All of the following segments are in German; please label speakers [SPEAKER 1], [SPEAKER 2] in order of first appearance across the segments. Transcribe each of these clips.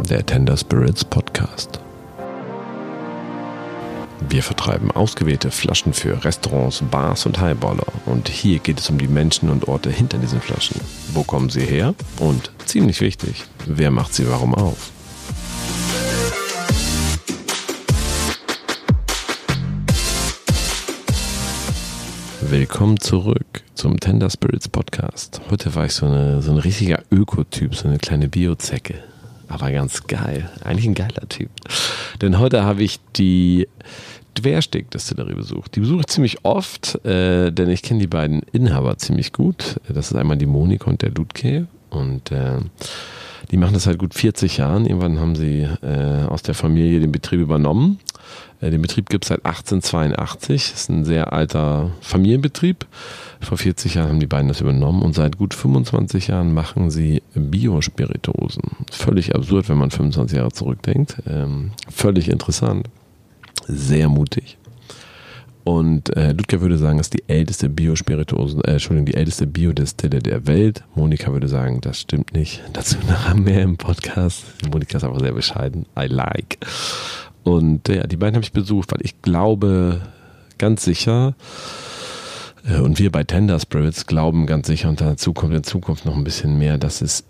[SPEAKER 1] der Tender Spirits Podcast. Wir vertreiben ausgewählte Flaschen für Restaurants, Bars und Highballer. Und hier geht es um die Menschen und Orte hinter diesen Flaschen. Wo kommen sie her? Und ziemlich wichtig, wer macht sie warum auf? Willkommen zurück zum Tender Spirits Podcast. Heute war ich so, eine, so ein richtiger Ökotyp, so eine kleine Biozecke. Aber ganz geil. Eigentlich ein geiler Typ. Denn heute habe ich die Dwersteg-Destillerie besucht. Die besuche ich ziemlich oft, äh, denn ich kenne die beiden Inhaber ziemlich gut. Das ist einmal die Monika und der Ludke. Und äh, die machen das seit gut 40 Jahren. Irgendwann haben sie äh, aus der Familie den Betrieb übernommen. Äh, den Betrieb gibt es seit 1882. Das ist ein sehr alter Familienbetrieb. Vor 40 Jahren haben die beiden das übernommen und seit gut 25 Jahren machen sie Biospiritosen. Völlig absurd, wenn man 25 Jahre zurückdenkt. Ähm, völlig interessant. Sehr mutig. Und äh, Ludger würde sagen, das ist die älteste Biospirituosen, äh, Entschuldigung, die älteste Biodestille der Welt. Monika würde sagen, das stimmt nicht. Dazu nachher mehr im Podcast. Monika ist einfach sehr bescheiden. I like. Und ja, die beiden habe ich besucht, weil ich glaube ganz sicher, äh, und wir bei Tender Spirits glauben ganz sicher, und dazu kommt in Zukunft noch ein bisschen mehr, dass es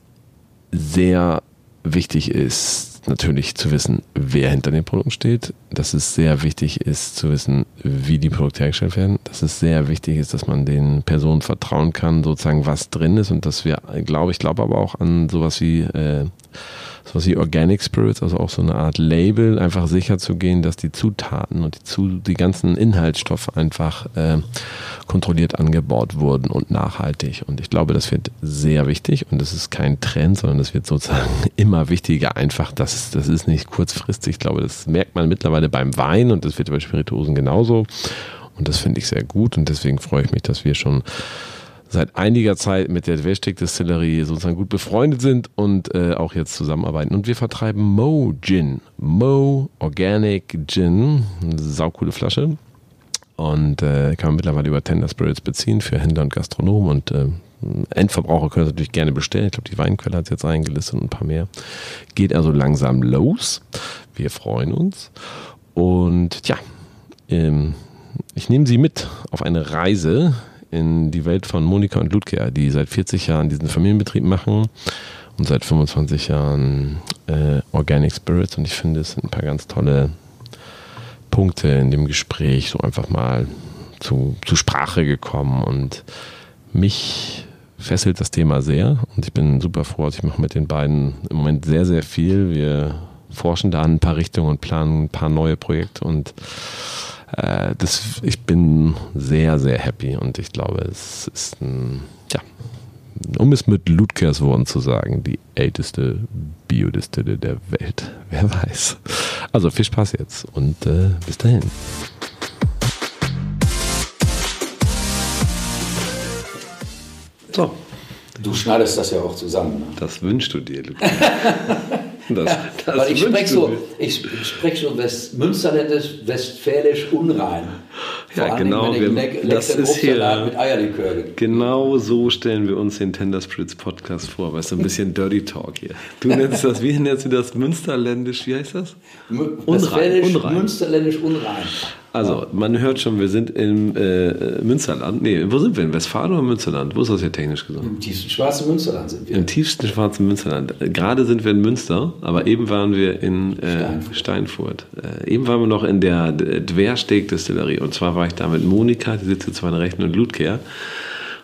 [SPEAKER 1] sehr wichtig ist, natürlich zu wissen, wer hinter den Produkten steht, dass es sehr wichtig ist zu wissen, wie die Produkte hergestellt werden, dass es sehr wichtig ist, dass man den Personen vertrauen kann, sozusagen was drin ist und dass wir, glaube ich, glaube aber auch an sowas wie äh, sowas wie Organic Spirits, also auch so eine Art Label, einfach sicher zu gehen, dass die Zutaten und die, zu, die ganzen Inhaltsstoffe einfach äh, kontrolliert angebaut wurden und nachhaltig. Und ich glaube, das wird sehr wichtig und das ist kein Trend, sondern das wird sozusagen immer wichtiger. Einfach, das, das ist nicht kurzfristig. Ich glaube, das merkt man mittlerweile beim Wein und das wird bei Spirituosen genauso. Und das finde ich sehr gut und deswegen freue ich mich, dass wir schon seit einiger Zeit mit der Dwestik Distillerie sozusagen gut befreundet sind und äh, auch jetzt zusammenarbeiten. Und wir vertreiben Mo Gin. Mo Organic Gin. Eine saukoole Flasche. Und äh, kann man mittlerweile über Tender Spirits beziehen für Händler und Gastronomen und äh, Endverbraucher können es natürlich gerne bestellen. Ich glaube, die Weinquelle hat es jetzt eingelistet und ein paar mehr. Geht also langsam los. Wir freuen uns. Und ja, ähm, ich nehme Sie mit auf eine Reise in die Welt von Monika und Ludger, die seit 40 Jahren diesen Familienbetrieb machen und seit 25 Jahren äh, Organic Spirits. Und ich finde, es sind ein paar ganz tolle Punkte in dem Gespräch so einfach mal zu, zu Sprache gekommen. Und mich fesselt das Thema sehr. Und ich bin super froh. Also ich mache mit den beiden im Moment sehr, sehr viel. Wir forschen da an ein paar Richtungen und planen ein paar neue Projekte und äh, das, ich bin sehr, sehr happy und ich glaube, es ist ein, ja, um es mit Ludgers Worten zu sagen, die älteste Biodistille der Welt. Wer weiß. Also viel Spaß jetzt und äh, bis dahin.
[SPEAKER 2] So. Du schneidest das ja auch zusammen. Ne?
[SPEAKER 1] Das wünschst du dir,
[SPEAKER 2] Lukas. Das, ja, das weil ich spreche so, ich sprech so West, Münsterländisch, Westfälisch unrein.
[SPEAKER 1] Vor ja, genau.
[SPEAKER 2] Dingen, wir, das ist hier mit Eierlikör.
[SPEAKER 1] Genau so stellen wir uns den Tender Spritz Podcast vor. Weißt du, ein bisschen Dirty Talk hier. Du nennst das, wie nennst du das? Münsterländisch, wie heißt das?
[SPEAKER 2] Unrein. unrein. Münsterländisch unrein.
[SPEAKER 1] Also, man hört schon, wir sind im äh, Münsterland. Nee, wo sind wir? In Westfalen oder Münsterland? Wo ist das hier technisch gesagt?
[SPEAKER 2] Im tiefsten schwarzen Münsterland sind wir.
[SPEAKER 1] Im tiefsten schwarzen Münsterland. Gerade sind wir in Münster, aber eben waren wir in äh, Steinfurt. Steinfurt. Äh, eben waren wir noch in der Dwersteg-Distillerie. Und zwar war ich da mit Monika, die sitzt jetzt zu meiner Rechten, und Ludger.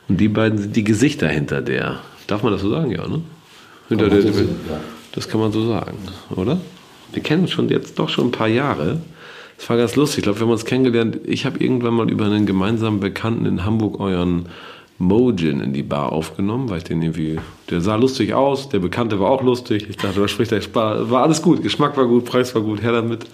[SPEAKER 1] Und die beiden sind die Gesichter hinter der. Darf man das so sagen? Ja, ne? Hinter der, ja. Das kann man so sagen, oder? Wir kennen uns schon jetzt doch schon ein paar Jahre. Das war ganz lustig. Ich glaube, wir haben uns kennengelernt. Ich habe irgendwann mal über einen gemeinsamen Bekannten in Hamburg euren Mojin in die Bar aufgenommen, weil ich den irgendwie, der sah lustig aus, der Bekannte war auch lustig. Ich dachte, was spricht der Spar? War alles gut, Geschmack war gut, Preis war gut, her damit.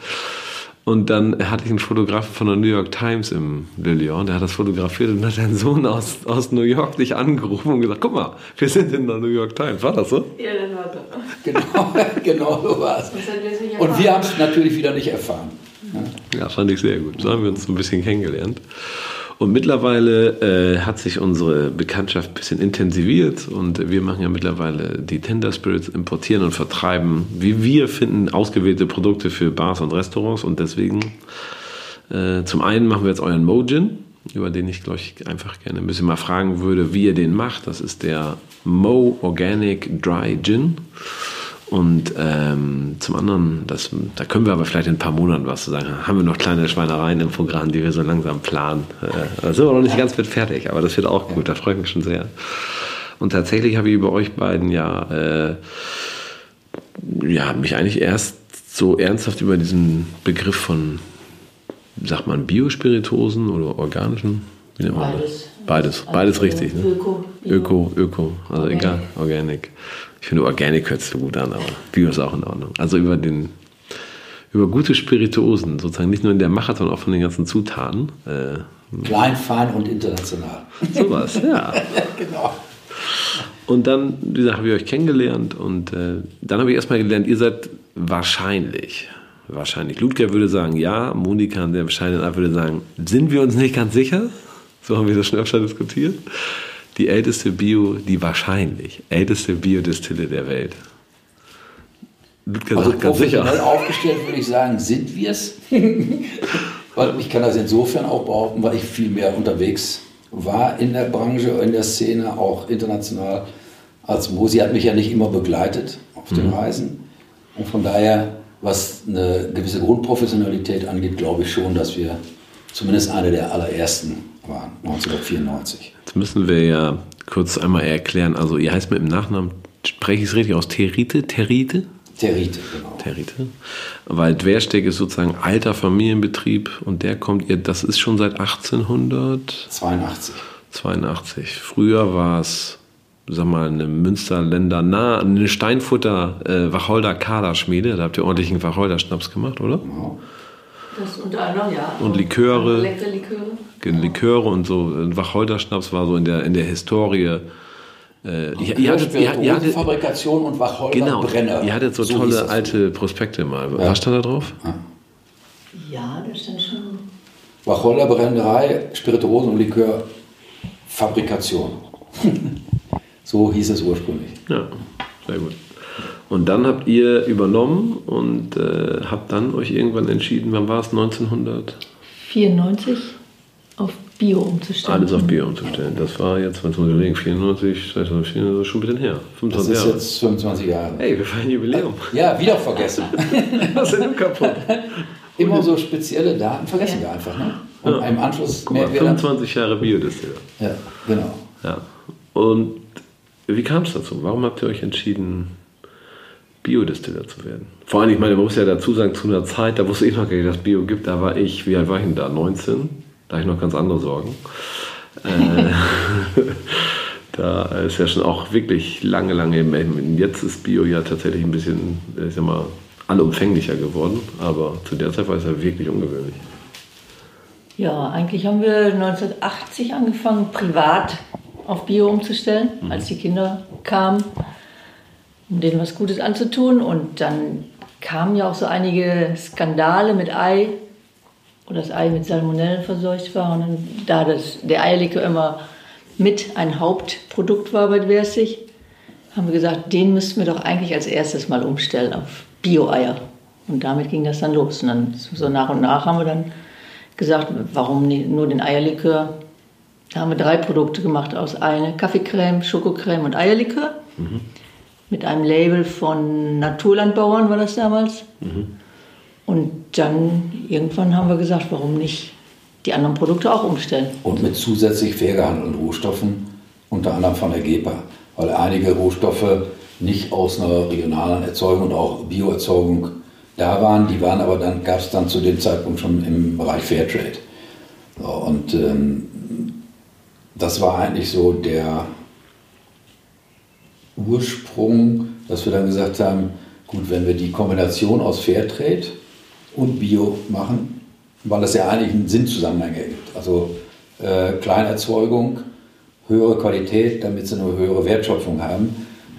[SPEAKER 1] Und dann hatte ich einen Fotografen von der New York Times im Lillion, der hat das fotografiert und hat seinen Sohn aus, aus New York dich angerufen und gesagt, guck mal, wir sind in der New York Times. War das so?
[SPEAKER 2] Ja, das war so. Genau, genau so war es. Und wir haben es natürlich wieder nicht erfahren.
[SPEAKER 1] Ja, fand ich sehr gut. So haben wir uns ein bisschen kennengelernt. Und mittlerweile äh, hat sich unsere Bekanntschaft ein bisschen intensiviert und wir machen ja mittlerweile die Tender Spirits, importieren und vertreiben, wie wir finden, ausgewählte Produkte für Bars und Restaurants und deswegen äh, zum einen machen wir jetzt euren Mojin, über den ich, glaube ich, einfach gerne ein bisschen mal fragen würde, wie ihr den macht. Das ist der Mo Organic Dry Gin. Und ähm, zum anderen, das, da können wir aber vielleicht in ein paar Monaten was zu sagen. Haben wir noch kleine Schweinereien im Programm, die wir so langsam planen. Äh, da sind wir noch nicht ganz mit fertig, aber das wird auch gut. Da freue ich mich schon sehr. Und tatsächlich habe ich über euch beiden ja, äh, ja mich eigentlich erst so ernsthaft über diesen Begriff von, sagt man, Biospiritosen oder organischen? Wie nennt man. Das? Beides, beides also richtig. Ne? Öko, Öko, Öko, also Organic. egal, Organic. Ich finde Organic hört sich so gut an, aber Bio ist auch in Ordnung. Also über den über gute Spirituosen, sozusagen nicht nur in der sondern auch von den ganzen Zutaten.
[SPEAKER 2] Äh, Klein, fein und international.
[SPEAKER 1] Sowas, ja. genau. Und dann, wie gesagt, habe ich euch kennengelernt und äh, dann habe ich erstmal gelernt, ihr seid wahrscheinlich, wahrscheinlich, Ludger würde sagen ja, Monika an der bescheidenen Art würde sagen, sind wir uns nicht ganz sicher? So haben wir das schon öfter diskutiert die älteste Bio, die wahrscheinlich älteste Biodistille der Welt.
[SPEAKER 2] Ludger also ganz sicher. aufgestellt würde ich sagen, sind wir es. weil ich kann das insofern auch behaupten, weil ich viel mehr unterwegs war in der Branche, in der Szene, auch international als Mo. Sie hat mich ja nicht immer begleitet auf den mhm. Reisen. Und von daher, was eine gewisse Grundprofessionalität angeht, glaube ich schon, dass wir zumindest eine der allerersten waren, 1994.
[SPEAKER 1] Jetzt müssen wir ja kurz einmal erklären, also ihr heißt mit dem Nachnamen, spreche ich es richtig aus, Terite? Terite?
[SPEAKER 2] Terite, genau.
[SPEAKER 1] Terite. Weil Dwersteck ist sozusagen alter Familienbetrieb und der kommt, ihr, das ist schon seit 1882. 82. Früher war es, sag mal, eine Münsterländer nah, eine Steinfutter äh, Wacholder Kaderschmiede. Da habt ihr ordentlichen Wacholder Schnaps gemacht, oder? Genau.
[SPEAKER 3] Das unter anderem, ja.
[SPEAKER 1] Und Liköre. Leckere Liköre. Liköre und so. Wacholderschnaps war so in der, in der Historie.
[SPEAKER 2] Äh, ihr, ihr hattet, ihr, ihr hattet, Fabrikation und Wacholderbrenner.
[SPEAKER 1] Genau, ihr hattet so, so tolle alte Prospekte mal. Ja. Was stand da drauf?
[SPEAKER 3] Ja, da stand schon.
[SPEAKER 2] Wacholderbrennerei, Spirituosen und Likörfabrikation. so hieß es ursprünglich.
[SPEAKER 1] Ja, sehr gut. Und dann habt ihr übernommen und äh, habt dann euch irgendwann entschieden, wann war es, 1994
[SPEAKER 3] auf Bio umzustellen.
[SPEAKER 1] Alles auf Bio umzustellen. Das war jetzt, wenn wir überlegen, 94, 2004, das ist schon ein bisschen her.
[SPEAKER 2] 25 das ist Jahre. jetzt 25 Jahre.
[SPEAKER 1] Hey, wir feiern Jubiläum.
[SPEAKER 2] Ja, wieder vergessen. Was ist denn kaputt? Immer so spezielle Daten vergessen ja. wir einfach. Ne? Und ja. im Anschluss
[SPEAKER 1] Guck mal, 25 Jahre Biodistiller.
[SPEAKER 2] Ja, genau.
[SPEAKER 1] Ja. Und wie kam es dazu? Warum habt ihr euch entschieden, Biodistiller zu werden. Vor allem, ich meine, man muss ja dazu sagen, zu einer Zeit, da wusste ich noch gar nicht, dass Bio gibt, da war ich, wie alt war ich denn da? 19? Da hatte ich noch ganz andere Sorgen. äh, da ist ja schon auch wirklich lange, lange, jetzt ist Bio ja tatsächlich ein bisschen, ich sag mal, allumfänglicher geworden, aber zu der Zeit war es ja wirklich ungewöhnlich.
[SPEAKER 3] Ja, eigentlich haben wir 1980 angefangen, privat auf Bio umzustellen, mhm. als die Kinder kamen um denen was Gutes anzutun. Und dann kamen ja auch so einige Skandale mit Ei, wo das Ei mit Salmonellen verseucht war. Und dann, da das, der Eierlikör immer mit ein Hauptprodukt war bei Dwersig, haben wir gesagt, den müssten wir doch eigentlich als erstes mal umstellen auf Bio-Eier. Und damit ging das dann los. Und dann so nach und nach haben wir dann gesagt, warum nur den Eierlikör? Da haben wir drei Produkte gemacht aus eine Kaffeecreme, Schokocreme und Eierlikör. Mhm mit einem Label von Naturlandbauern war das damals. Mhm. Und dann irgendwann haben wir gesagt, warum nicht die anderen Produkte auch umstellen.
[SPEAKER 2] Und mit zusätzlich fair gehandelten Rohstoffen, unter anderem von der GEPA, weil einige Rohstoffe nicht aus einer regionalen Erzeugung und auch Bioerzeugung da waren. Die waren aber dann, gab es dann zu dem Zeitpunkt schon im Bereich Fairtrade. So, und ähm, das war eigentlich so der, Ursprung, dass wir dann gesagt haben, gut, wenn wir die Kombination aus Fairtrade und Bio machen, weil das ja eigentlich einen Sinnzusammenhang ergibt. Also äh, Kleinerzeugung, höhere Qualität, damit sie eine höhere Wertschöpfung haben,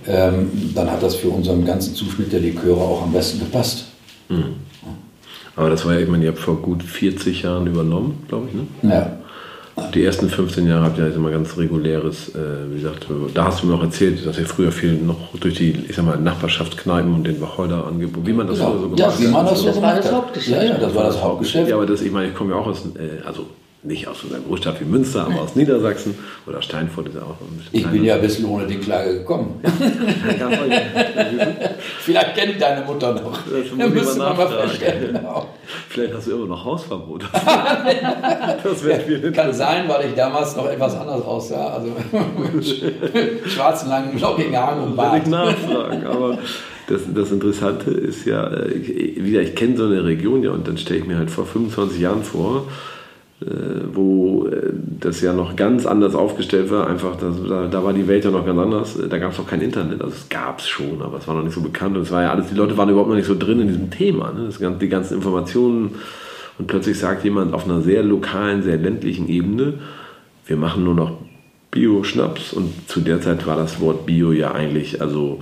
[SPEAKER 2] ähm, dann hat das für unseren ganzen Zuschnitt der Liköre auch am besten gepasst. Mhm.
[SPEAKER 1] Aber das war ja, ich meine, ihr habt vor gut 40 Jahren übernommen, glaube ich, ne?
[SPEAKER 2] Ja.
[SPEAKER 1] Die ersten 15 Jahre habt ihr halt immer ganz reguläres, äh, wie gesagt, da hast du mir auch erzählt, dass ihr früher viel noch durch die, ich sag mal, Nachbarschaftskneipen und den Wacholder angeboten, wie man das
[SPEAKER 2] genau.
[SPEAKER 1] so
[SPEAKER 2] gemacht hat. Ja, wie man das so
[SPEAKER 3] das
[SPEAKER 2] gemacht
[SPEAKER 3] war das Hauptgeschäft.
[SPEAKER 2] Ja, ja, das war das Hauptgeschäft.
[SPEAKER 1] Ja, aber das, ich meine, ich komme ja auch aus, äh, also nicht aus einer Großstadt wie Münster, aber aus Niedersachsen oder Steinfurt ist ja auch ein bisschen
[SPEAKER 2] Ich bin ja ein bisschen ohne die Klage gekommen. Vielleicht kenne ich deine Mutter noch.
[SPEAKER 1] Das muss man mal feststellen. Genau. Vielleicht hast du immer noch Hausverbot.
[SPEAKER 2] das wäre Kann sein, weil ich damals noch etwas anders aussah. Also schwarzen, langen, lockigen Haaren und Bart.
[SPEAKER 1] Ich nachfragen, aber das, das Interessante ist ja, äh, wieder, ich kenne so eine Region ja und dann stelle ich mir halt vor 25 Jahren vor, wo äh, das ja noch ganz anders aufgestellt war. Einfach, das, da, da, war die Welt ja noch ganz anders. Da gab es noch kein Internet. Also es gab es schon, aber es war noch nicht so bekannt. Und es war ja alles, die Leute waren überhaupt noch nicht so drin in diesem Thema. Ne? Das, die ganzen Informationen. Und plötzlich sagt jemand auf einer sehr lokalen, sehr ländlichen Ebene, wir machen nur noch Bio-Schnaps. Und zu der Zeit war das Wort Bio ja eigentlich, also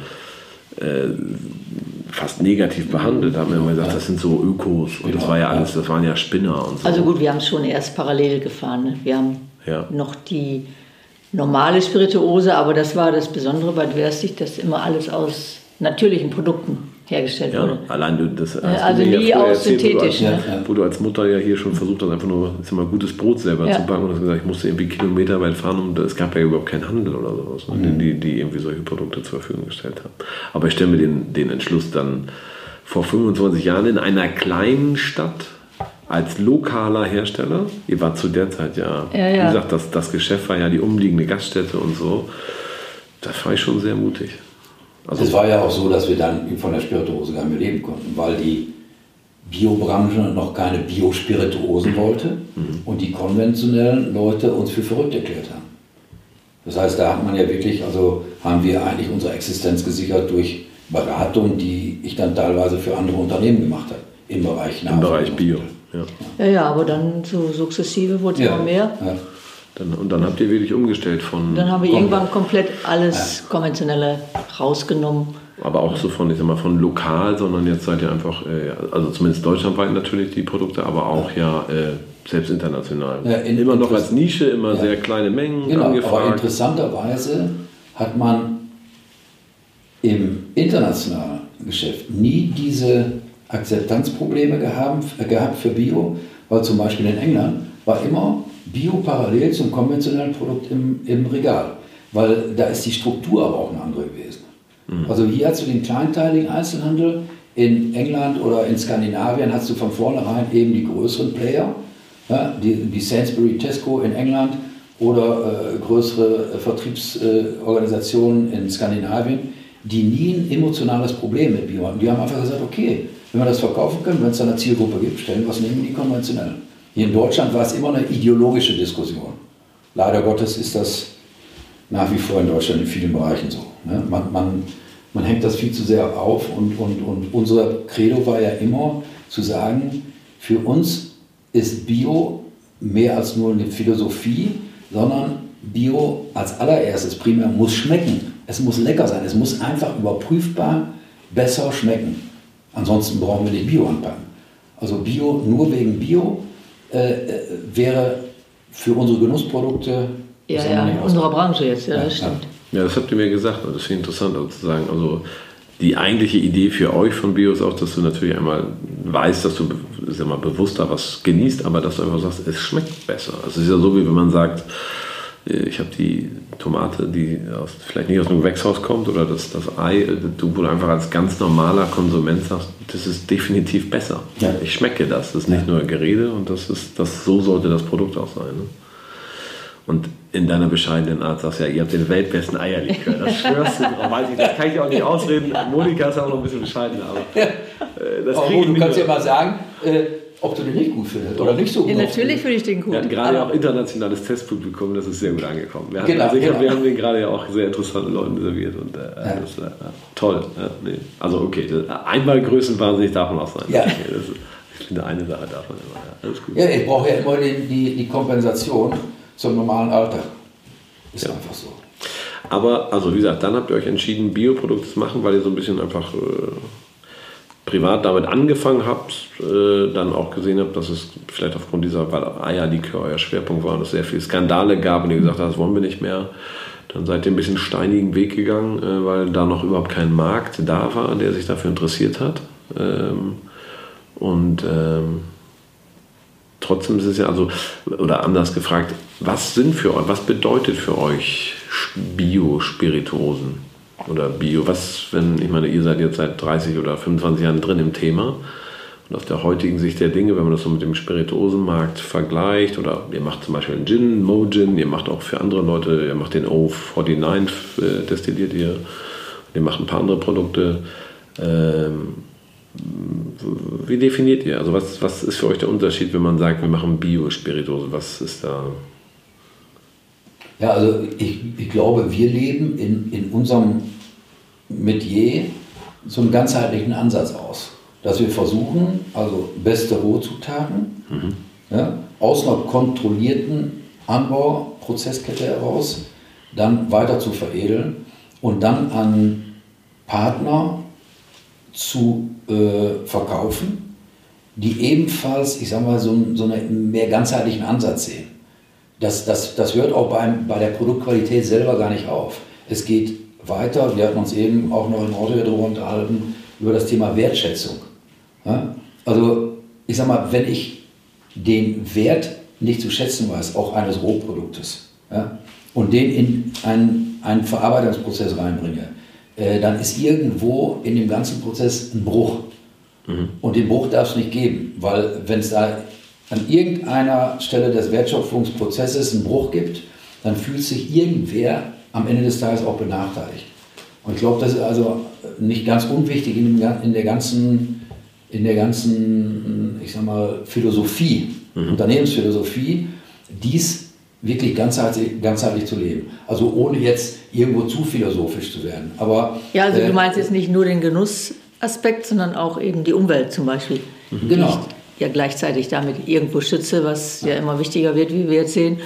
[SPEAKER 1] äh, fast negativ behandelt. Da haben wir immer gesagt, das sind so Ökos und genau. das war ja alles, das waren ja Spinner und so.
[SPEAKER 3] Also gut, wir haben es schon erst parallel gefahren. Ne? Wir haben ja. noch die normale Spirituose, aber das war das Besondere bei Dwerstig, dass immer alles aus natürlichen Produkten hergestellt
[SPEAKER 1] ja,
[SPEAKER 3] wurde.
[SPEAKER 1] Allein du, das
[SPEAKER 3] also nie ja aus synthetisch.
[SPEAKER 1] Ne? Wo du als Mutter ja hier schon versucht hast, einfach nur ich mal, gutes Brot selber ja. zu backen und hast gesagt, ich musste irgendwie Kilometer weit fahren und es gab ja überhaupt keinen Handel oder sowas, ne? mhm. die, die irgendwie solche Produkte zur Verfügung gestellt haben. Aber ich stelle mir den, den Entschluss dann vor 25 Jahren in einer kleinen Stadt als lokaler Hersteller, ihr wart zu der Zeit ja, ja, ja. wie gesagt, das, das Geschäft war ja die umliegende Gaststätte und so, das war ich schon sehr mutig.
[SPEAKER 2] Also es war ja auch so, dass wir dann von der Spirituose gar nicht mehr leben konnten, weil die Biobranche noch keine Biospirituosen wollte mhm. und die konventionellen Leute uns für verrückt erklärt haben. Das heißt, da hat man ja wirklich, also haben wir eigentlich unsere Existenz gesichert durch Beratung, die ich dann teilweise für andere Unternehmen gemacht habe, im Bereich
[SPEAKER 1] Im Bereich Bio.
[SPEAKER 3] Ja. ja, ja, aber dann so sukzessive wurde es ja, immer mehr. Ja.
[SPEAKER 1] Dann, und dann habt ihr wirklich umgestellt von.
[SPEAKER 3] Dann haben wir irgendwann komplett alles Konventionelle rausgenommen.
[SPEAKER 1] Aber auch so von, ich sag mal, von lokal, sondern jetzt seid ihr einfach, äh, also zumindest deutschlandweit natürlich die Produkte, aber auch ja, äh, selbst international. Ja, in, immer noch als Nische, immer ja. sehr kleine Mengen
[SPEAKER 2] genau, angefragt. Aber interessanterweise hat man im internationalen Geschäft nie diese Akzeptanzprobleme gehabt, gehabt für Bio, weil zum Beispiel in England war immer Bio parallel zum konventionellen Produkt im, im Regal. Weil da ist die Struktur aber auch eine andere gewesen. Mhm. Also hier hast du den kleinteiligen Einzelhandel, in England oder in Skandinavien hast du von vornherein eben die größeren Player, ja, die, die Sainsbury Tesco in England oder äh, größere Vertriebsorganisationen in Skandinavien, die nie ein emotionales Problem mit Bio hatten. Die haben einfach gesagt, okay, wenn wir das verkaufen können, wenn es da eine Zielgruppe gibt, stellen wir es neben die konventionellen. Hier in Deutschland war es immer eine ideologische Diskussion. Leider Gottes ist das nach wie vor in Deutschland in vielen Bereichen so. Ne? Man, man, man hängt das viel zu sehr auf und, und, und unser Credo war ja immer zu sagen, für uns ist Bio mehr als nur eine Philosophie, sondern Bio als allererstes primär muss schmecken. Es muss lecker sein. Es muss einfach überprüfbar besser schmecken. Ansonsten brauchen wir nicht Bio anpacken. Also Bio nur wegen Bio äh, äh, wäre für unsere Genussprodukte.
[SPEAKER 3] Ja, ja, in unserer Branche jetzt, ja, das stimmt.
[SPEAKER 1] Ja, das habt ihr mir gesagt und das finde ich interessant also zu sagen. Also die eigentliche Idee für euch von Bio ist auch, dass du natürlich einmal weißt, dass du sag mal, bewusster was genießt, aber dass du einfach sagst, es schmeckt besser. Also es ist ja so, wie wenn man sagt, ich habe die Tomate, die aus, vielleicht nicht aus einem Gewächshaus kommt oder das, das Ei, du, wo du einfach als ganz normaler Konsument sagst, das ist definitiv besser. Ja. Ich schmecke das. Das ist nicht nur Gerede und das ist, das, so sollte das Produkt auch sein. Ne? Und in deiner bescheidenen Art sagst du ja, ihr habt den weltbesten Eierlikör. Das schwörst du drauf. Weiß ich, das kann ich auch nicht ausreden. Monika ist auch noch ein bisschen bescheiden, aber
[SPEAKER 2] äh, das oh, du kannst ja mal sagen, äh, ob du den nicht gut findest oder nicht so gut. Ja,
[SPEAKER 3] natürlich finde ich den gut.
[SPEAKER 1] Wir hatten gerade auch internationales Testpublikum, das ist sehr gut angekommen. Wir, hatten, genau, also genau. wir haben den gerade ja auch sehr interessante Leuten serviert und äh, ja. das äh, toll. Ja, nee. Also okay, einmal größenwahnsinnig darf man auch sein. Ja. Okay, das ist, ich finde eine Sache davon immer. Ja, alles gut.
[SPEAKER 2] ja ich brauche ja immer die, die, die Kompensation zum normalen Alter. Ist einfach so.
[SPEAKER 1] Aber, also wie gesagt, dann habt ihr euch entschieden, Bioprodukte zu machen, weil ihr so ein bisschen einfach äh, privat damit angefangen habt, äh, dann auch gesehen habt, dass es vielleicht aufgrund dieser, Eierlikör euer Schwerpunkt war und es sehr viele Skandale gab und ihr gesagt habt, das wollen wir nicht mehr. Dann seid ihr ein bisschen steinigen Weg gegangen, äh, weil da noch überhaupt kein Markt da war, der sich dafür interessiert hat. Ähm, und ähm, trotzdem ist es ja, also, oder anders gefragt, was sind für euch, was bedeutet für euch Bio-Spirituosen? Oder Bio, was, wenn, ich meine, ihr seid jetzt seit 30 oder 25 Jahren drin im Thema. Und aus der heutigen Sicht der Dinge, wenn man das so mit dem Spirituosenmarkt vergleicht, oder ihr macht zum Beispiel einen Gin, Mo Gin, ihr macht auch für andere Leute, ihr macht den O49, äh, destilliert ihr, ihr macht ein paar andere Produkte. Ähm, wie definiert ihr? Also was, was ist für euch der Unterschied, wenn man sagt, wir machen Bio-Spirituose? Was ist da?
[SPEAKER 2] Ja, also ich, ich glaube, wir leben in, in unserem Metier so einen ganzheitlichen Ansatz aus. Dass wir versuchen, also beste Rohzutaten mhm. ja, aus einer kontrollierten Anbauprozesskette heraus dann weiter zu veredeln und dann an Partner zu äh, verkaufen, die ebenfalls, ich sage mal, so, so einen mehr ganzheitlichen Ansatz sehen. Das, das, das hört auch beim, bei der Produktqualität selber gar nicht auf. Es geht weiter, wir hatten uns eben auch noch im Auto darüber unterhalten, über das Thema Wertschätzung. Ja? Also ich sage mal, wenn ich den Wert nicht zu schätzen weiß, auch eines Rohproduktes, ja, und den in einen, einen Verarbeitungsprozess reinbringe, äh, dann ist irgendwo in dem ganzen Prozess ein Bruch. Mhm. Und den Bruch darf es nicht geben, weil wenn es da an irgendeiner Stelle des Wertschöpfungsprozesses einen Bruch gibt, dann fühlt sich irgendwer am Ende des Tages auch benachteiligt. Und ich glaube, das ist also nicht ganz unwichtig in, dem, in, der, ganzen, in der ganzen, ich sag mal, Philosophie, mhm. Unternehmensphilosophie, dies wirklich ganzheitlich, ganzheitlich zu leben. Also ohne jetzt irgendwo zu philosophisch zu werden. Aber,
[SPEAKER 3] ja, also äh, du meinst jetzt nicht nur den Genussaspekt, sondern auch eben die Umwelt zum Beispiel.
[SPEAKER 2] Mhm. Genau.
[SPEAKER 3] Ich ja gleichzeitig damit irgendwo schütze, was ja immer wichtiger wird, wie wir jetzt sehen.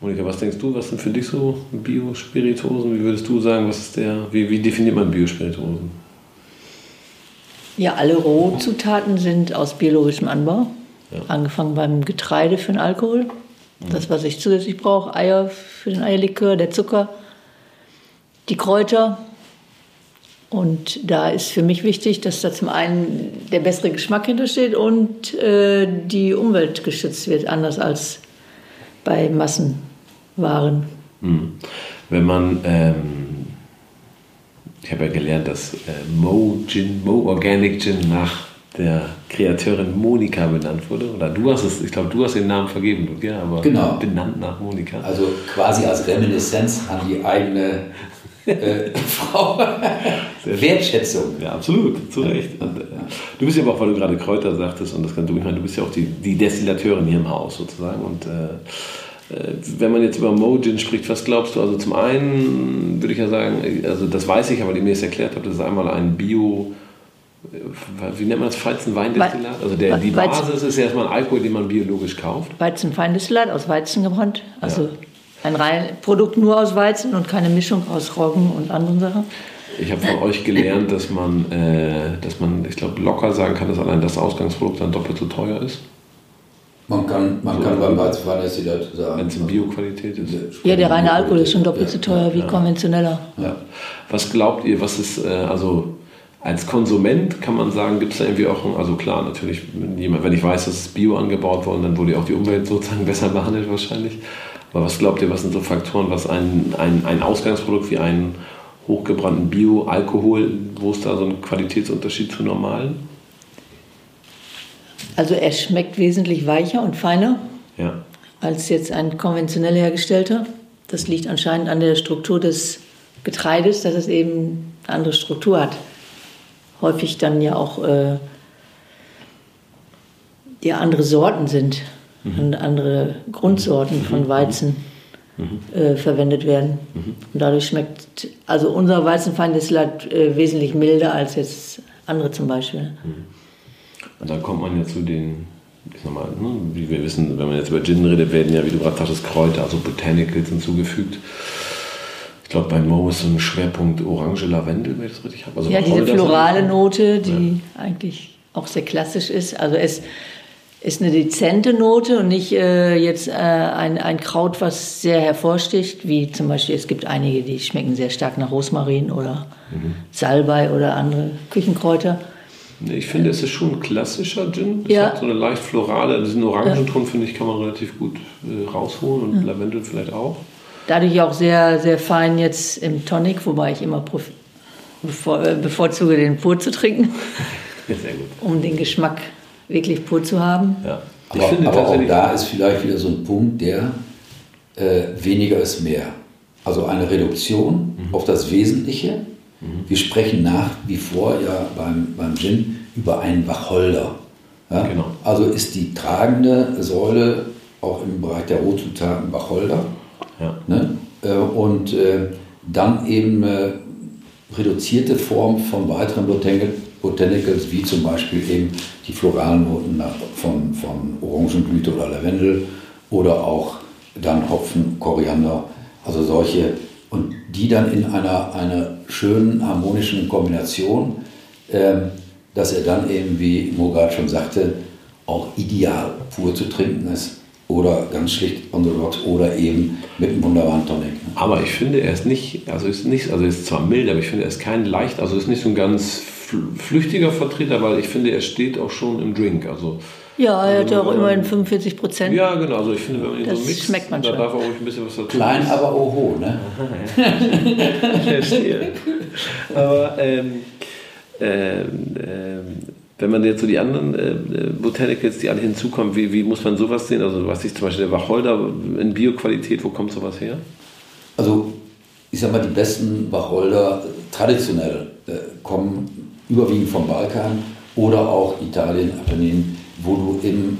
[SPEAKER 1] Monika, was denkst du, was sind für dich so Biospirituosen? Wie würdest du sagen, was ist der, wie, wie definiert man Biospirituosen?
[SPEAKER 3] Ja, alle Rohzutaten sind aus biologischem Anbau. Ja. Angefangen beim Getreide für den Alkohol, das, was ich zusätzlich brauche, Eier für den Eierlikör, der Zucker, die Kräuter. Und da ist für mich wichtig, dass da zum einen der bessere Geschmack hintersteht und äh, die Umwelt geschützt wird, anders als bei Massenwaren.
[SPEAKER 1] Hm. Wenn man, ähm, ich habe ja gelernt, dass äh, Mo Gin, Mo Organic Gin nach der Kreateurin Monika benannt wurde. Oder du hast es, ich glaube, du hast den Namen vergeben, ja, aber
[SPEAKER 2] genau.
[SPEAKER 1] benannt nach Monika.
[SPEAKER 2] Also quasi als Reminiszenz an die eigene äh, Frau. Wertschätzung.
[SPEAKER 1] Ja, absolut, zu Recht. Und, äh, du bist ja aber auch, weil du gerade Kräuter sagtest, und das kannst du, ich meine, du bist ja auch die, die Destillateurin hier im Haus sozusagen. Und äh, wenn man jetzt über Mojin spricht, was glaubst du? Also zum einen würde ich ja sagen, also das weiß ich, aber die mir es erklärt habt, das ist einmal ein Bio- wie nennt man das, Weizenweindestillat? Also der, die Basis ist erstmal ein Alkohol, den man biologisch kauft.
[SPEAKER 3] Weizenweindestillat aus Weizen gebrannt. Also ja. ein rein Produkt nur aus Weizen und keine Mischung aus Roggen und anderen Sachen.
[SPEAKER 1] Ich habe von euch gelernt, dass man, äh, dass man, ich glaube, locker sagen kann, dass allein das Ausgangsprodukt dann doppelt so teuer ist.
[SPEAKER 2] Man kann, man so, kann beim Weizenweindestillat sagen.
[SPEAKER 1] Wenn es in Bioqualität ist.
[SPEAKER 3] Ja, der reine Alkohol ist schon doppelt ja, so teuer wie ja. konventioneller.
[SPEAKER 1] Ja. Was glaubt ihr, was ist, äh, also als Konsument kann man sagen, gibt es da irgendwie auch, also klar, natürlich, wenn ich weiß, dass es Bio angebaut worden, dann wurde auch die Umwelt sozusagen besser behandelt wahrscheinlich. Aber was glaubt ihr, was sind so Faktoren, was ein, ein, ein Ausgangsprodukt wie einen hochgebrannten Bio-Alkohol, wo ist da so ein Qualitätsunterschied zu normalen?
[SPEAKER 3] Also er schmeckt wesentlich weicher und feiner
[SPEAKER 1] ja.
[SPEAKER 3] als jetzt ein konventionell hergestellter. Das liegt anscheinend an der Struktur des Getreides, dass es eben eine andere Struktur hat häufig dann ja auch äh, ja, andere Sorten sind mhm. und andere Grundsorten mhm. von Weizen mhm. äh, verwendet werden. Mhm. Und dadurch schmeckt, also unser Weizenfeindeslat äh, wesentlich milder als jetzt andere zum Beispiel.
[SPEAKER 1] Mhm. Und dann kommt man ja zu den, ich sag mal, ne, wie wir wissen, wenn man jetzt über Gin redet, werden ja, wie du gerade sagtest, Kräuter, also Botanicals hinzugefügt glaube, bei Mo ist so ein Schwerpunkt Orange Lavendel, wenn ich das richtig habe.
[SPEAKER 3] Also ja, diese florale Note, die ja. eigentlich auch sehr klassisch ist. Also es ist eine dezente Note und nicht äh, jetzt äh, ein, ein Kraut, was sehr hervorsticht, wie zum Beispiel, es gibt einige, die schmecken sehr stark nach Rosmarin oder mhm. Salbei oder andere Küchenkräuter.
[SPEAKER 1] Nee, ich finde, es ist schon ein klassischer Gin. Es ja. hat so eine leicht florale, diesen Orangenton, ja. finde ich, kann man relativ gut äh, rausholen und ja. Lavendel vielleicht auch.
[SPEAKER 3] Dadurch auch sehr, sehr fein jetzt im Tonic, wobei ich immer bevor, äh, bevorzuge, den pur zu trinken. Sehr gut. Um den Geschmack wirklich pur zu haben. Ja.
[SPEAKER 2] Aber, aber auch da ist vielleicht wieder so ein Punkt, der äh, weniger ist mehr. Also eine Reduktion mhm. auf das Wesentliche. Mhm. Wir sprechen nach wie vor ja beim, beim Gin über einen Wacholder. Ja? Genau. Also ist die tragende Säule auch im Bereich der Rotzutaten Wacholder. Ja. Ne? Äh, und äh, dann eben äh, reduzierte Form von weiteren Botanicals, wie zum Beispiel eben die floralen Noten von, von Orangenblüte oder Lavendel oder auch dann Hopfen, Koriander, also solche, und die dann in einer, einer schönen harmonischen Kombination, äh, dass er dann eben, wie Mo gerade schon sagte, auch ideal pur zu trinken ist oder ganz schlicht on the rocks oder eben mit einem wunderbaren Tonic. Ne?
[SPEAKER 1] Aber ich finde, er ist nicht, also ist nicht, also ist zwar mild, aber ich finde, er ist kein leicht, also ist nicht so ein ganz flüchtiger Vertreter, weil ich finde, er steht auch schon im Drink. Also,
[SPEAKER 3] ja, er hat ja auch immerhin 45 Prozent.
[SPEAKER 1] Ja, genau. Also ich finde, wenn man ihn
[SPEAKER 3] das
[SPEAKER 1] so mixt,
[SPEAKER 3] schmeckt man da
[SPEAKER 1] darf er auch ein bisschen was dazu.
[SPEAKER 2] Klein, aber oho, ne?
[SPEAKER 1] ich verstehe. aber ähm, ähm, ähm, wenn man jetzt so die anderen äh, Botanicals, die alle hinzukommen, wie, wie muss man sowas sehen? Also was ist zum Beispiel der Wacholder in Bioqualität, wo kommt sowas her?
[SPEAKER 2] Also ich sag mal, die besten Wacholder traditionell äh, kommen überwiegend vom Balkan oder auch Italien, Apennin, wo du eben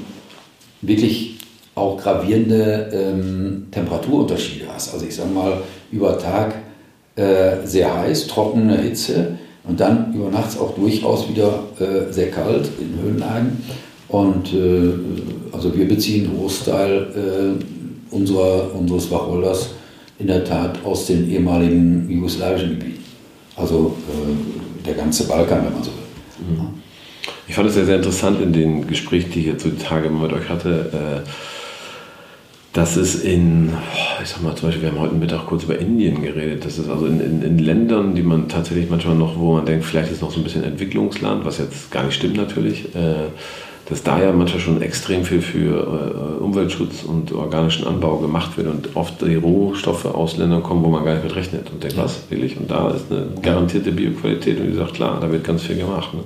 [SPEAKER 2] wirklich auch gravierende ähm, Temperaturunterschiede hast. Also ich sage mal, über Tag äh, sehr heiß, trockene Hitze und dann über Nachts auch durchaus wieder äh, sehr kalt in Höhenlagen. Und äh, also wir beziehen Großteil äh, unserer, unseres Wacholders in der Tat aus den ehemaligen jugoslawischen Gebieten. Also äh, der ganze Balkan, wenn man so will. Mhm.
[SPEAKER 1] Ich fand es sehr, sehr interessant in den Gesprächen, die ich jetzt so die Tage mit euch hatte äh, dass es in, ich sag mal zum Beispiel, wir haben heute Mittag kurz über Indien geredet, das ist also in, in, in, Ländern, die man tatsächlich manchmal noch, wo man denkt, vielleicht ist noch so ein bisschen Entwicklungsland, was jetzt gar nicht stimmt natürlich, äh, dass da ja manchmal schon extrem viel für äh, Umweltschutz und organischen Anbau gemacht wird und oft die Rohstoffe aus Ländern kommen, wo man gar nicht mit rechnet und denkt, was, wirklich? Und da ist eine garantierte Bioqualität und die sagt, klar, da wird ganz viel gemacht. Ne?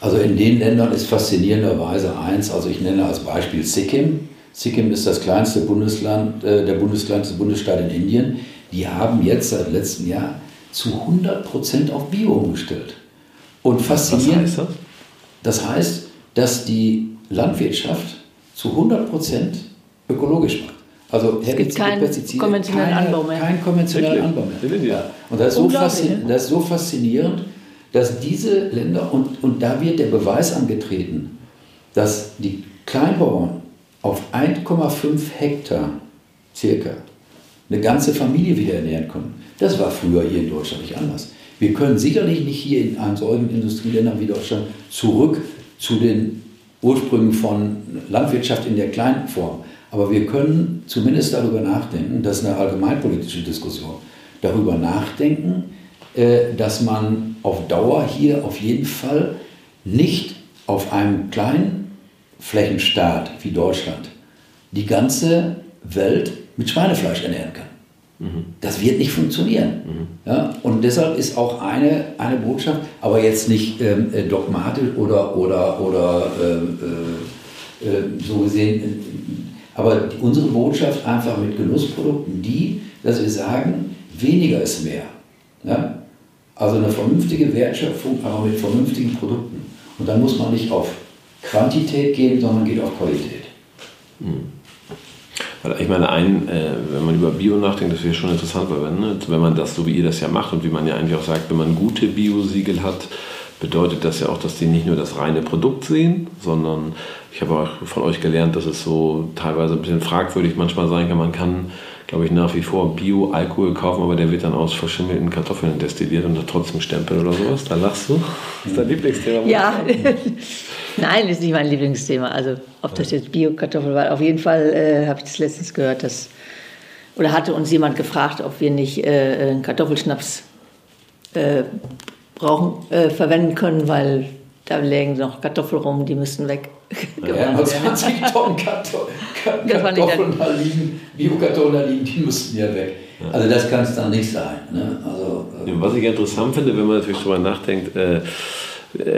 [SPEAKER 2] Also in den Ländern ist faszinierenderweise eins, also ich nenne als Beispiel Sikkim, Sikkim ist das kleinste Bundesland, äh, der bundeskleinste Bundesstaat in Indien. Die haben jetzt seit letztem Jahr zu 100% auf Bio umgestellt. Und faszinierend. Was heißt das? Das heißt, dass die Landwirtschaft zu 100% ökologisch macht. Also
[SPEAKER 3] es gibt keinen konventionellen Anbau mehr.
[SPEAKER 2] Kein konventioneller Anbau mehr. Ja. Und das ist, so das ist so faszinierend, dass diese Länder, und, und da wird der Beweis angetreten, dass die Kleinbauern auf 1,5 Hektar circa eine ganze Familie wieder ernähren können. Das war früher hier in Deutschland nicht anders. Wir können sicherlich nicht hier in einem solchen Industrieländern wie Deutschland zurück zu den Ursprüngen von Landwirtschaft in der kleinen Form. Aber wir können zumindest darüber nachdenken, das ist eine allgemeinpolitische Diskussion, darüber nachdenken, dass man auf Dauer hier auf jeden Fall nicht auf einem kleinen Flächenstaat wie Deutschland die ganze Welt mit Schweinefleisch ernähren kann. Mhm. Das wird nicht funktionieren. Mhm. Ja? Und deshalb ist auch eine, eine Botschaft, aber jetzt nicht ähm, äh, dogmatisch oder, oder, oder äh, äh, äh, so gesehen, äh, aber unsere Botschaft einfach mit Genussprodukten die, dass wir sagen, weniger ist mehr. Ja? Also eine vernünftige Wertschöpfung, aber mit vernünftigen Produkten. Und dann muss man nicht auf Quantität gehen, sondern geht auf Qualität. Hm.
[SPEAKER 1] Ich meine, ein, äh, wenn man über Bio nachdenkt, das wäre schon interessant, weil wenn, ne, wenn man das so wie ihr das ja macht und wie man ja eigentlich auch sagt, wenn man gute Bio-Siegel hat, bedeutet das ja auch, dass die nicht nur das reine Produkt sehen, sondern ich habe auch von euch gelernt, dass es so teilweise ein bisschen fragwürdig manchmal sein kann. Man kann glaube ich, nach wie vor Bio-Alkohol kaufen, aber der wird dann aus verschimmelten Kartoffeln destilliert und hat trotzdem Stempel oder sowas. Da lachst du. Das ist dein Lieblingsthema.
[SPEAKER 3] Ja, nein, ist nicht mein Lieblingsthema. Also, ob das jetzt Bio-Kartoffel war, auf jeden Fall äh, habe ich das letztens gehört, dass, oder hatte uns jemand gefragt, ob wir nicht äh, einen Kartoffelschnaps äh, brauchen, äh, verwenden können, weil da liegen noch Kartoffeln rum, die müssten weg.
[SPEAKER 2] Ja, 20 Tonnen Kartoffeln, Kartoffeln da liegen, Bio-Kartoffeln da liegen, die müssten ja weg. Also das kann es dann nicht sein. Ne? Also,
[SPEAKER 1] äh Was ich interessant finde, wenn man natürlich darüber nachdenkt, äh, äh,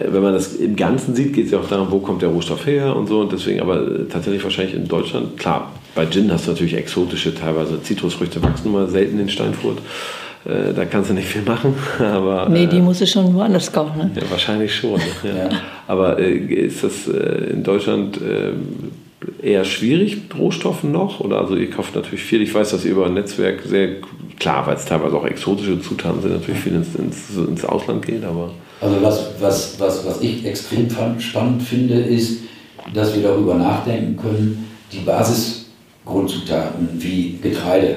[SPEAKER 1] wenn man das im Ganzen sieht, geht es ja auch darum, wo kommt der Rohstoff her und so. Und deswegen aber tatsächlich wahrscheinlich in Deutschland, klar, bei Gin hast du natürlich exotische, teilweise Zitrusfrüchte wachsen nur selten in Steinfurt. Äh, da kannst du nicht viel machen. Aber,
[SPEAKER 3] nee, die musst du schon woanders kaufen. Ne?
[SPEAKER 1] Ja, wahrscheinlich schon. Ja. ja. Aber äh, ist das äh, in Deutschland eher schwierig Rohstoffen noch? Oder also ihr kauft natürlich viel. Ich weiß, dass ihr über ein Netzwerk sehr klar, weil es teilweise auch exotische Zutaten sind, natürlich viel ins, ins, ins Ausland geht. Aber
[SPEAKER 2] also was, was, was, was ich extrem spannend finde, ist, dass wir darüber nachdenken können, die Basisgrundzutaten wie Getreide,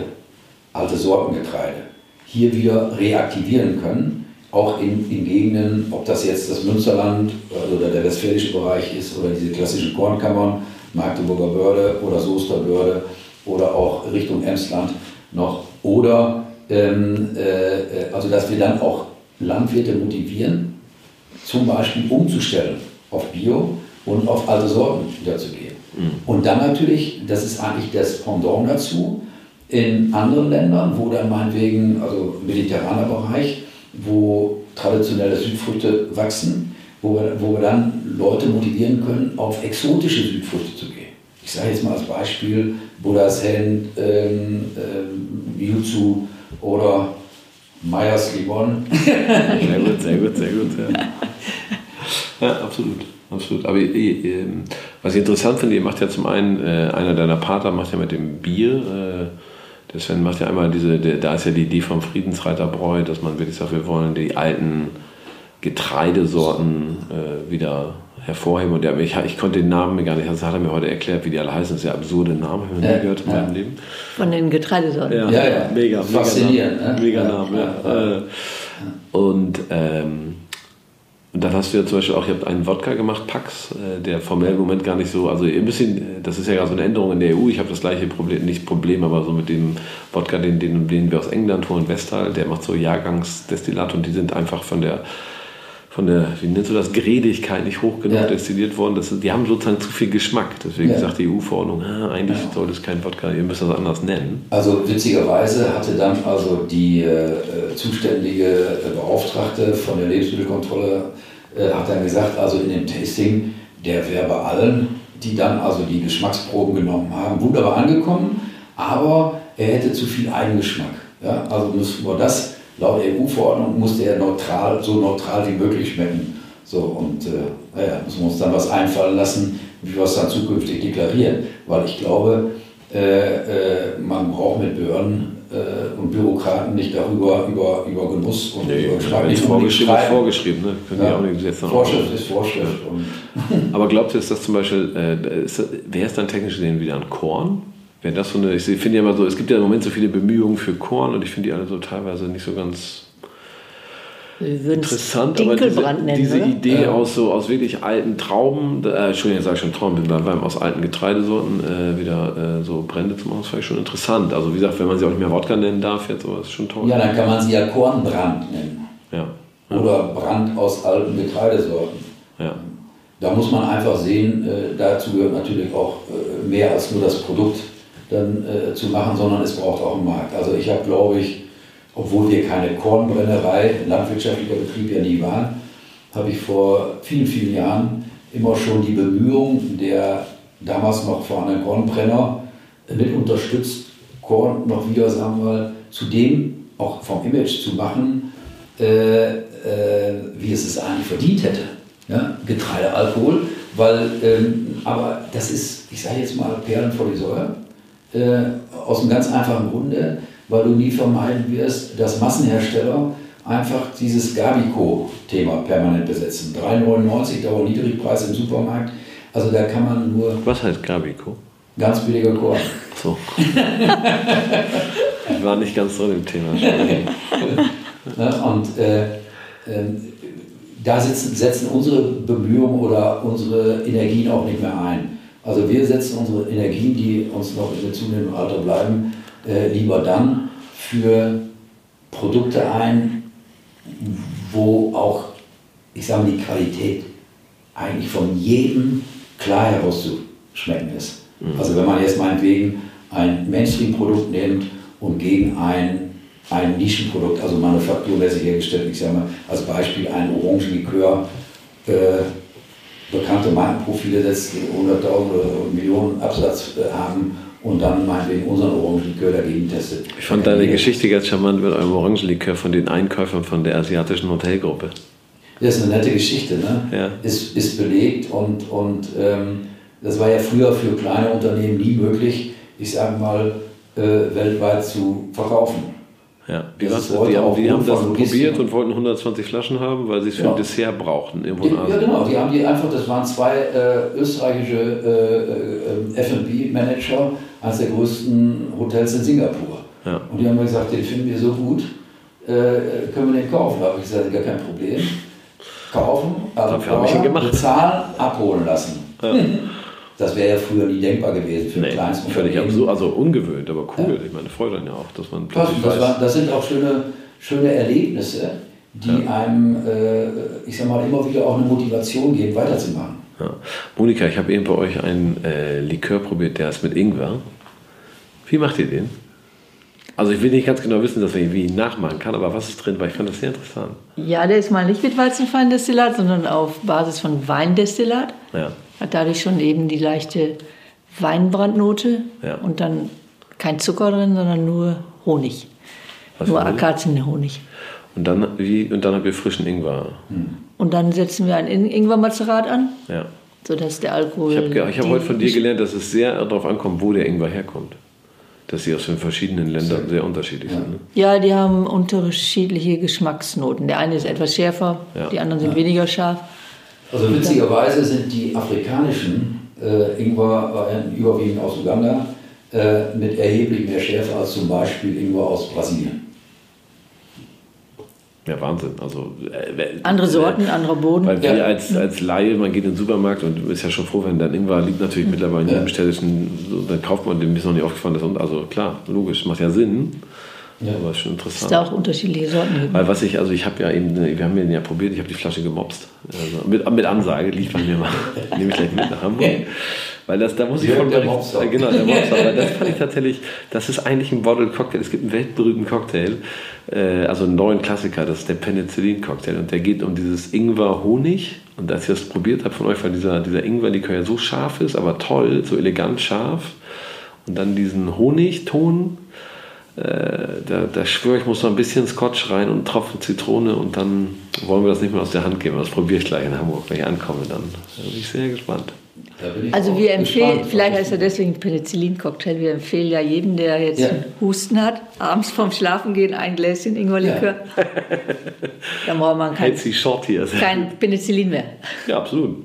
[SPEAKER 2] alte Sortengetreide, hier wieder reaktivieren können, auch in, in Gegenden, ob das jetzt das Münsterland oder der westfälische Bereich ist oder diese klassischen Kornkammern, Magdeburger Börde oder Soester Börde oder auch Richtung Emsland noch. Oder ähm, äh, also dass wir dann auch Landwirte motivieren, zum Beispiel umzustellen auf Bio und auf alte Sorten wiederzugehen. Mhm. Und dann natürlich, das ist eigentlich das Pendant dazu, in anderen Ländern, wo dann meinetwegen, also mediterraner Bereich, wo traditionelle Südfrüchte wachsen, wo wir, wo wir dann Leute motivieren können, auf exotische Südfrüchte zu gehen. Ich sage jetzt mal als Beispiel Buddhas Hand, ähm, ähm, Yuzu oder Meyers Libon.
[SPEAKER 1] Sehr gut, sehr gut, sehr gut. Ja, ja absolut. Absolut. Aber äh, was ich interessant finde, ihr macht ja zum einen, äh, einer deiner Pater macht ja mit dem Bier, äh, der Sven macht ja einmal diese, der, da ist ja die Idee vom Friedensreiterbräu, dass man wirklich sagt, wir wollen die alten Getreidesorten äh, wieder hervorheben. Und der, ich, ich konnte den Namen mir gar nicht, das hat er mir heute erklärt, wie die alle heißen. Das ist ja absurde Namen, habe ich noch nie gehört in ja. meinem Leben.
[SPEAKER 3] Von den Getreidesorten.
[SPEAKER 1] Ja, ja, ja. mega, mega Faszinierend. Name, ne? Mega Name, ja. Äh, und ähm, und dann hast du ja zum Beispiel auch, ihr habt einen Wodka gemacht, Pax, äh, der formell im Moment gar nicht so, also ein bisschen, äh, das ist ja gerade so eine Änderung in der EU. Ich habe das gleiche Problem, nicht Problem, aber so mit dem Wodka, den, den, den wir aus England holen, Westhal, der macht so Jahrgangsdestillat und die sind einfach von der, von der, wie nennst du das, Gredigkeit nicht hoch genug ja. destilliert worden. Das, die haben sozusagen zu viel Geschmack. Deswegen ja. sagt die EU-Verordnung, ah, eigentlich ja. soll es kein Wodka, ihr müsst das anders nennen.
[SPEAKER 2] Also witzigerweise hatte dann also die äh, zuständige äh, Beauftragte von der Lebensmittelkontrolle äh, hat dann gesagt, also in dem Tasting, der wäre bei allen, die dann also die Geschmacksproben genommen haben, wunderbar angekommen, aber er hätte zu viel Eigengeschmack. Ja? Also müssen wir das, laut EU-Verordnung musste er neutral, so neutral wie möglich schmecken. So, und äh, naja, müssen wir uns dann was einfallen lassen, wie wir es dann zukünftig deklarieren. Weil ich glaube, äh, äh, man braucht mit Behörden äh, und Bürokraten nicht darüber über, über Genuss und nee, über
[SPEAKER 1] Geschmack nicht vorgeschrieben ist vorgeschrieben, ne? Können ja, auch nicht
[SPEAKER 2] setzen. Vorschrift ist Vorschrift.
[SPEAKER 1] Ja. Aber glaubt ihr, dass das zum Beispiel, äh, wäre es dann technisch gesehen wieder ein Korn? Wäre das so eine, ich finde ja immer so, es gibt ja im Moment so viele Bemühungen für Korn und ich finde die alle so teilweise nicht so ganz
[SPEAKER 3] wir Interessant, aber diese, nennen,
[SPEAKER 1] diese Idee aus so aus wirklich alten Trauben, äh, Entschuldigung, sage ich schon Trauben, bin beim aus alten Getreidesorten äh, wieder äh, so Brände zu machen, fand ich schon interessant. Also wie gesagt, wenn man sie auch nicht mehr Wodka nennen darf jetzt, aber ist schon toll.
[SPEAKER 2] Ja, dann kann man sie ja Kornbrand nennen.
[SPEAKER 1] Ja.
[SPEAKER 2] ja. Oder Brand aus alten Getreidesorten.
[SPEAKER 1] Ja.
[SPEAKER 2] Da muss man einfach sehen, äh, dazu gehört natürlich auch äh, mehr als nur das Produkt dann äh, zu machen, sondern es braucht auch einen Markt. Also ich habe, glaube ich, obwohl wir keine Kornbrennerei, landwirtschaftlicher Betrieb ja nie waren, habe ich vor vielen, vielen Jahren immer schon die Bemühungen der damals noch vorhandenen Kornbrenner mit unterstützt, Korn noch wieder, sagen wir mal, zu dem auch vom Image zu machen, äh, äh, wie es es eigentlich verdient hätte. Ja? Getreidealkohol, weil, ähm, aber das ist, ich sage jetzt mal, Perlen vor die Säure, äh, aus einem ganz einfachen Grunde weil du nie vermeiden wirst, dass Massenhersteller einfach dieses Gabico-Thema permanent besetzen. 3,99 Dauer Niedrigpreis im Supermarkt. Also da kann man nur.
[SPEAKER 1] Was heißt Gabico?
[SPEAKER 2] Ganz billiger Korn.
[SPEAKER 1] So. ich war nicht ganz drin im Thema.
[SPEAKER 2] Und äh, äh, da sitzen, setzen unsere Bemühungen oder unsere Energien auch nicht mehr ein. Also wir setzen unsere Energien, die uns noch in dem zunehmenden Alter bleiben, äh, lieber dann für Produkte ein, wo auch, ich sage mal, die Qualität eigentlich von jedem klar herauszuschmecken ist. Mhm. Also wenn man jetzt meinetwegen ein Mainstream-Produkt nimmt und gegen ein, ein Nischenprodukt, also manufakturmäßig hergestellt, ich sage mal als Beispiel ein Orangenlikör, äh, bekannte Markenprofile setzt, die 100.000 oder Millionen Absatz äh, haben und dann meinetwegen unseren Orangenlikör dagegen testet.
[SPEAKER 1] Ich fand deine Geschichte ganz charmant mit eurem Orangenlikör von den Einkäufern von der asiatischen Hotelgruppe.
[SPEAKER 2] Das ist eine nette Geschichte, ne?
[SPEAKER 1] Ja.
[SPEAKER 2] Ist, ist belegt und, und ähm, das war ja früher für kleine Unternehmen nie möglich, ich sage mal, äh, weltweit zu verkaufen.
[SPEAKER 1] Ja, die, das die, haben, die haben das probiert und wollten 120 Flaschen haben, weil sie es für genau. ein Dessert brauchten.
[SPEAKER 2] Irgendwo ja, ja, genau. Die haben die einfach, das waren zwei äh, österreichische äh, äh FB-Manager, eines der größten Hotels in Singapur.
[SPEAKER 1] Ja.
[SPEAKER 2] Und die haben mir gesagt, den finden wir so gut, äh, können wir den kaufen? Da habe ich gesagt, gar kein Problem. Kaufen,
[SPEAKER 1] also Dafür
[SPEAKER 2] bezahlen, abholen lassen. Ja. Das wäre ja früher nie denkbar gewesen für nee,
[SPEAKER 1] kleinste Völlig absurd, also ungewöhnt, aber cool. Ja. Ich meine, freut dann ja auch, dass man
[SPEAKER 2] plötzlich das, das, war, das sind auch schöne, schöne Erlebnisse, die ja. einem, äh, ich sag mal, immer wieder auch eine Motivation geben, weiterzumachen.
[SPEAKER 1] Ja. Monika, ich habe eben bei euch einen äh, Likör probiert, der ist mit Ingwer. Wie macht ihr den? Also ich will nicht ganz genau wissen, dass ich ihn nachmachen kann, aber was ist drin? Weil ich fand das sehr interessant.
[SPEAKER 3] Ja, der ist mal nicht mit Weizenfeindestillat, sondern auf Basis von Weindestillat.
[SPEAKER 1] Ja.
[SPEAKER 3] Hat dadurch schon eben die leichte Weinbrandnote
[SPEAKER 1] ja.
[SPEAKER 3] und dann kein Zucker drin, sondern nur Honig. Was nur Akazienhonig.
[SPEAKER 1] Und dann, wie, und dann habt ihr frischen Ingwer.
[SPEAKER 3] Und dann setzen wir ein Ingwermazerat an,
[SPEAKER 1] ja.
[SPEAKER 3] sodass der Alkohol.
[SPEAKER 1] Ich habe hab heute von dir gelernt, dass es sehr darauf ankommt, wo der Ingwer herkommt. Dass sie aus den verschiedenen Ländern sehr unterschiedlich
[SPEAKER 3] ja.
[SPEAKER 1] sind. Ne?
[SPEAKER 3] Ja, die haben unterschiedliche Geschmacksnoten. Der eine ist etwas schärfer, ja. die anderen sind weniger scharf.
[SPEAKER 2] Also witzigerweise sind die afrikanischen äh, Ingwer überwiegend aus Uganda äh, mit erheblich mehr Schärfe als zum Beispiel Ingwer aus Brasilien.
[SPEAKER 1] Ja, Wahnsinn. Also,
[SPEAKER 3] äh, andere Sorten, äh, anderer Boden.
[SPEAKER 1] Weil wir als, als Laie, man geht in den Supermarkt und ist ja schon froh, wenn dann Ingwer liegt natürlich mittlerweile in jedem städtischen, dann kauft man den, ist noch nicht aufgefallen. Dass, also klar, logisch, macht ja Sinn. Ja. Ist schon interessant.
[SPEAKER 3] Ist da auch unterschiedliche Sorten
[SPEAKER 1] gibt. Weil was ich, also ich habe ja eben, wir haben den ja probiert, ich habe die Flasche gemobst. Also mit, mit Ansage, liefern wir mal, nehme ich gleich mit nach Hamburg. Weil das, da muss ich von
[SPEAKER 2] der Mobster.
[SPEAKER 1] Genau, der Mobster. Weil das fand ich tatsächlich, das ist eigentlich ein Bottled Cocktail. Es gibt einen weltberühmten Cocktail, äh, also einen neuen Klassiker, das ist der Penicillin-Cocktail. Und der geht um dieses Ingwer-Honig. Und als ich das probiert habe von euch, weil dieser, dieser Ingwer-Likör ja so scharf ist, aber toll, so elegant scharf. Und dann diesen Honigton äh, da, da schwöre ich, muss noch ein bisschen Scotch rein und einen Tropfen Zitrone und dann wollen wir das nicht mehr aus der Hand geben. Das probiere ich gleich in Hamburg, wenn ich ankomme. Dann da bin ich sehr gespannt.
[SPEAKER 3] Also wir empfehlen, vielleicht heißt er deswegen Penicillin-Cocktail, wir empfehlen ja jedem, der jetzt ja. Husten hat, abends vorm Schlafengehen ein Gläschen Ingwerlikör. Ja. Dann braucht man kein, kein Penicillin mehr.
[SPEAKER 1] Ja, absolut.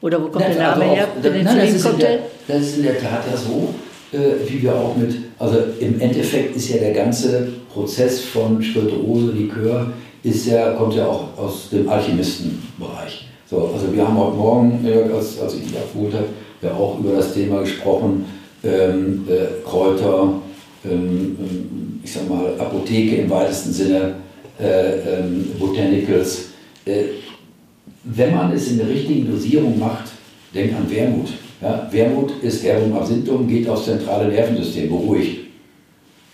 [SPEAKER 3] Oder wo kommt ja, der Name also her?
[SPEAKER 2] Penicillin-Cocktail? Das ist in der Tat ja so, äh, wie wir auch mit, also im Endeffekt ist ja der ganze Prozess von Spirituose, Likör, ist ja, kommt ja auch aus dem Alchemistenbereich. So, also wir haben heute Morgen, als, als ich dich abgeholt habe, ja auch über das Thema gesprochen, ähm, äh, Kräuter, ähm, ähm ich sag mal Apotheke im weitesten Sinne, äh, ähm, Botanicals. Äh, wenn man es in der richtigen Dosierung macht, denk an Wermut. Ja, Wermut ist Verbum Absinthum, geht aufs zentrale Nervensystem, beruhigt.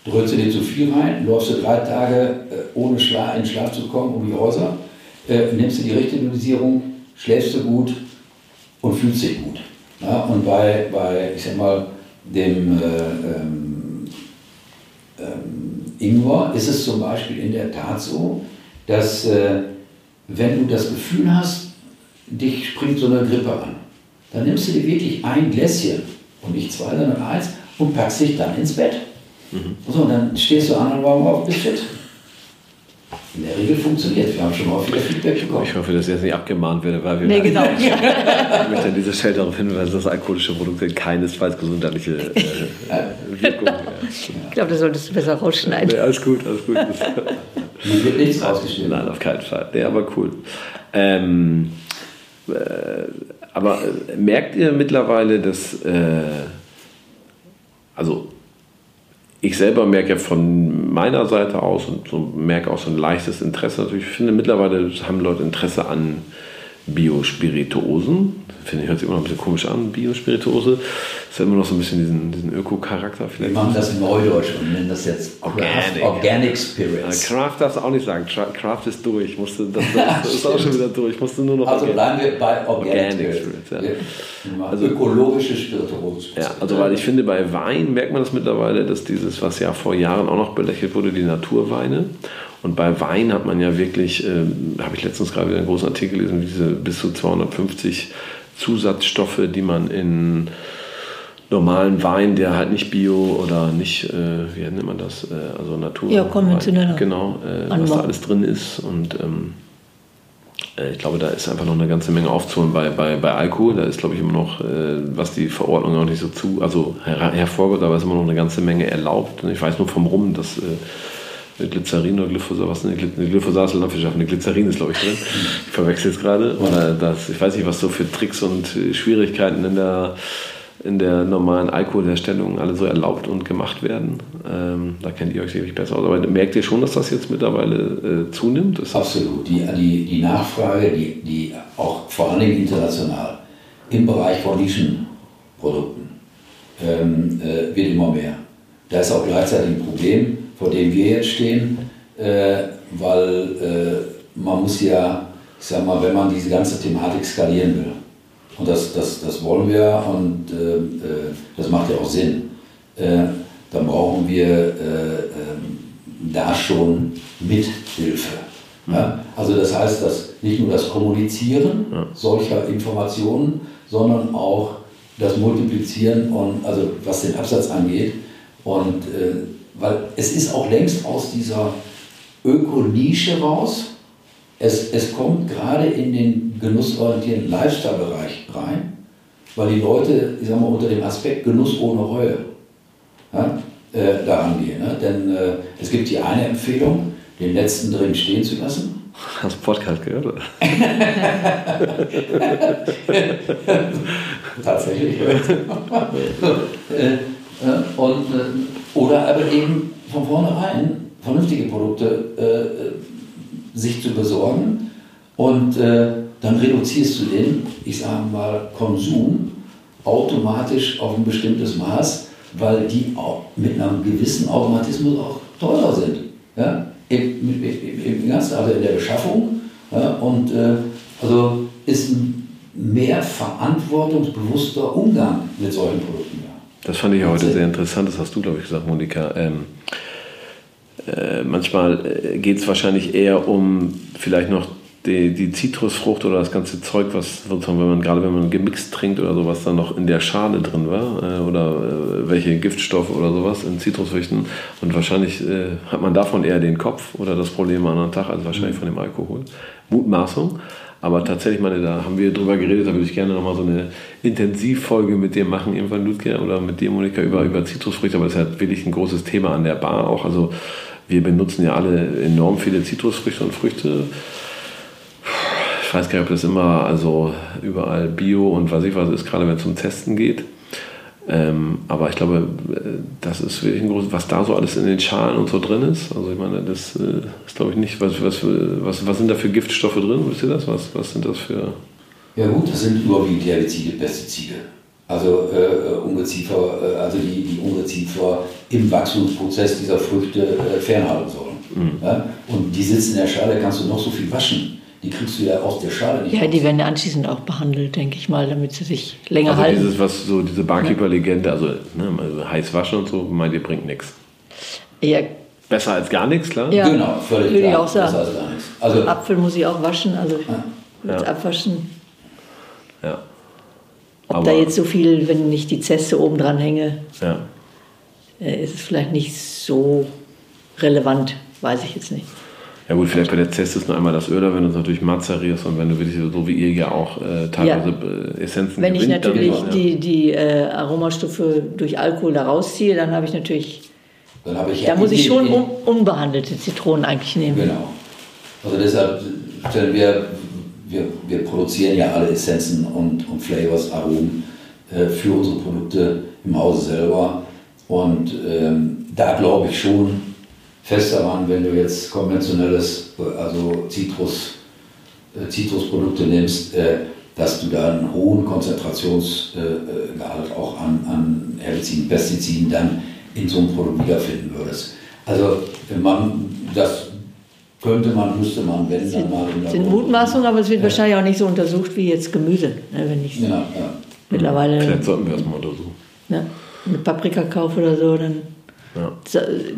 [SPEAKER 2] Drückst du dir zu viel rein, läufst du drei Tage äh, ohne Schla in Schlaf zu kommen um die Häuser, äh, nimmst du die richtige Dosierung, schläfst du gut und fühlst dich gut. Ja, und bei, bei, ich sag mal, dem äh, ähm, ähm, Ingwer ist es zum Beispiel in der Tat so, dass äh, wenn du das Gefühl hast, dich springt so eine Grippe an, dann nimmst du dir wirklich ein Gläschen und nicht zwei, sondern eins und packst dich dann ins Bett. Mhm. So, und dann stehst du an und morgen auf, bist fit. in der Regel funktioniert. Wir haben schon mal viel Feedback bekommen.
[SPEAKER 1] Ich hoffe, dass ich jetzt nicht abgemahnt werde, weil wir.
[SPEAKER 3] Nee, genau.
[SPEAKER 1] ich möchte an dieser Stelle darauf hinweisen, dass alkoholische Produkte keinesfalls gesundheitliche äh, Wirkung haben.
[SPEAKER 3] Ich glaube, das solltest du besser rausschneiden.
[SPEAKER 1] Nee, alles gut, alles gut.
[SPEAKER 2] Hier wird nichts rausgeschnitten.
[SPEAKER 1] Nein, auf keinen Fall. Nee, aber cool. Ähm, äh, aber äh, merkt ihr mittlerweile, dass. Äh, also ich selber merke ja von meiner Seite aus und so merke auch so ein leichtes Interesse. Natürlich, ich finde mittlerweile haben Leute Interesse an Biospirituosen. Finde ich, hört sich immer noch ein bisschen komisch an, Biospirituose. Das hat immer noch so ein bisschen diesen, diesen Öko-Charakter
[SPEAKER 2] vielleicht. Wir machen das in Neudeutsch und nennen das jetzt Organic, Organic Spirits.
[SPEAKER 1] Craft darfst du auch nicht sagen. Craft ist durch. Musste, das, das ist auch schon wieder durch. Musste nur noch
[SPEAKER 2] also bleiben wir bei Organic, Organic Spirits. Ja. Also, ökologische Spirituosen.
[SPEAKER 1] Ja, also weil ich finde, bei Wein merkt man das mittlerweile, dass dieses, was ja vor Jahren auch noch belächelt wurde, die Naturweine. Und bei Wein hat man ja wirklich, äh, habe ich letztens gerade wieder einen großen Artikel gelesen, diese bis zu 250 Zusatzstoffe, die man in normalen Wein, der halt nicht bio oder nicht, äh, wie nennt man das, äh, also Natur.
[SPEAKER 3] Ja, konventioneller.
[SPEAKER 1] Genau, äh, was da alles drin ist. Und ähm, äh, ich glaube, da ist einfach noch eine ganze Menge aufzuholen bei, bei, bei Alkohol. Da ist, glaube ich, immer noch, äh, was die Verordnung auch nicht so zu, also her hervorgeht, aber ist immer noch eine ganze Menge erlaubt. Und ich weiß nur vom Rum, dass Glycerin oder Glyphosat, was denn Glyphosat ist Landwirtschaft, eine Glycerin ist glaube ich drin. Ich verwechsel es gerade. Ich weiß nicht, was so für Tricks und Schwierigkeiten in der, in der normalen Alkoholherstellung alle so erlaubt und gemacht werden. Ähm, da kennt ihr euch sicherlich besser aus. Aber merkt ihr schon, dass das jetzt mittlerweile äh, zunimmt?
[SPEAKER 2] Ist Absolut. Die, die, die Nachfrage, die, die auch vor allem international im Bereich von Nischenprodukten ähm, äh, wird immer mehr. Da ist auch gleichzeitig ein Problem, vor dem wir jetzt stehen, äh, weil äh, man muss ja, ich sag mal, wenn man diese ganze Thematik skalieren will, und das, das, das wollen wir und äh, äh das macht ja auch Sinn, äh, dann brauchen wir äh, da schon Mithilfe. Ja? Also das heißt, dass nicht nur das Kommunizieren ja. solcher Informationen, sondern auch das Multiplizieren und also was den Absatz angeht. Und weil es ist auch längst aus dieser Ökonische raus. Es, es kommt gerade in den genussorientierten Lifestyle-Bereich rein, weil die Leute, ich sag mal, unter dem Aspekt Genuss ohne Reue ja, äh, daran gehen. Ne? Denn äh, es gibt hier eine Empfehlung, den letzten drin stehen zu lassen.
[SPEAKER 1] Hast du Podcast gehört? Oder?
[SPEAKER 2] Tatsächlich. Äh, äh, und äh, oder aber eben von vornherein vernünftige Produkte äh, sich zu besorgen und äh, dann reduzierst du den, ich sage mal, Konsum automatisch auf ein bestimmtes Maß, weil die auch mit einem gewissen Automatismus auch teurer sind. Ja? Im, im, im ganzen, also in der Beschaffung. Ja? Und äh, also ist ein mehr verantwortungsbewusster Umgang mit solchen Produkten.
[SPEAKER 1] Das fand ich heute sehr interessant, das hast du, glaube ich, gesagt, Monika. Ähm, äh, manchmal äh, geht es wahrscheinlich eher um vielleicht noch die, die, Zitrusfrucht oder das ganze Zeug, was sozusagen, wenn man gerade wenn man gemixt trinkt oder sowas dann noch in der Schale drin war äh, oder äh, welche Giftstoffe oder sowas in Zitrusfrüchten und wahrscheinlich äh, hat man davon eher den Kopf oder das Problem am anderen Tag als wahrscheinlich mhm. von dem Alkohol. Mutmaßung. Aber tatsächlich, meine, da haben wir drüber geredet, da würde ich gerne nochmal so eine Intensivfolge mit dir machen, irgendwann Ludger oder mit dir, Monika, über, über Zitrusfrüchte. Aber das ist halt wirklich ein großes Thema an der Bar auch. Also wir benutzen ja alle enorm viele Zitrusfrüchte und Früchte. Ich weiß gar nicht, ob das immer also überall Bio und was ich was ist, gerade wenn es um Testen geht. Ähm, aber ich glaube, äh, das ist wirklich ein großes, was da so alles in den Schalen und so drin ist. Also ich meine, das äh, ist glaube ich nicht, was, was, was, was sind da für Giftstoffe drin? Wisst ihr das? Was, was sind das für.
[SPEAKER 2] Ja gut, das sind überwiegend Herbizide, Pestizide. Also äh, äh Ungeziefer, äh, also die, die Ungeziefer im Wachstumsprozess dieser Früchte äh, fernhalten sollen. Mhm. Ja? Und die sitzen in der Schale, kannst du noch so viel waschen die kriegst du ja aus der Schale nicht
[SPEAKER 3] Ja, raus. die werden ja anschließend auch behandelt, denke ich mal, damit sie sich länger
[SPEAKER 1] also
[SPEAKER 3] halten.
[SPEAKER 1] Dieses, was so diese Barkeeper-Legende, also, ne, also heiß waschen und so, meint ihr, bringt nichts.
[SPEAKER 3] Ja.
[SPEAKER 1] Besser als gar nichts, klar?
[SPEAKER 3] Ja, genau, völlig Würde klar. ich auch sagen. Besser als gar nichts. Also, Apfel muss ich auch waschen, also ja. ja. abwaschen.
[SPEAKER 1] Ja.
[SPEAKER 3] Ob Aber da jetzt so viel, wenn ich die Zeste oben dran hänge, ja. Äh, ist es vielleicht nicht so relevant, weiß ich jetzt nicht.
[SPEAKER 1] Ja gut, vielleicht bei der Zest nur einmal das Öl, wenn du es natürlich mazerierst und wenn du wirklich so wie ihr ja auch äh, teilweise ja. Äh, Essenzen
[SPEAKER 3] Wenn ich natürlich dann, die, die äh, Aromastoffe durch Alkohol da rausziehe, dann habe ich natürlich dann habe ich da muss ich schon un unbehandelte Zitronen eigentlich nehmen.
[SPEAKER 2] Genau. Also deshalb stellen wir, wir, wir produzieren ja alle Essenzen und, und Flavors, Aromen äh, für unsere Produkte im Hause selber. Und ähm, da glaube ich schon fest daran, wenn du jetzt konventionelles, also Zitrus, äh, Zitrusprodukte nimmst, äh, dass du da einen hohen Konzentrationsgehalt auch an, an Herbiziden, Pestiziden dann in so einem Produkt wiederfinden würdest. Also wenn man das könnte man, müsste man, wenn dann mal.
[SPEAKER 3] Das sind Mutmaßungen, aber es wird ja. wahrscheinlich auch nicht so untersucht wie jetzt Gemüse, ne, wenn ich ja, ja. mittlerweile.
[SPEAKER 1] Vielleicht sollten wir das mal untersuchen.
[SPEAKER 3] Ne, eine Paprika kaufe oder so, dann. Ja.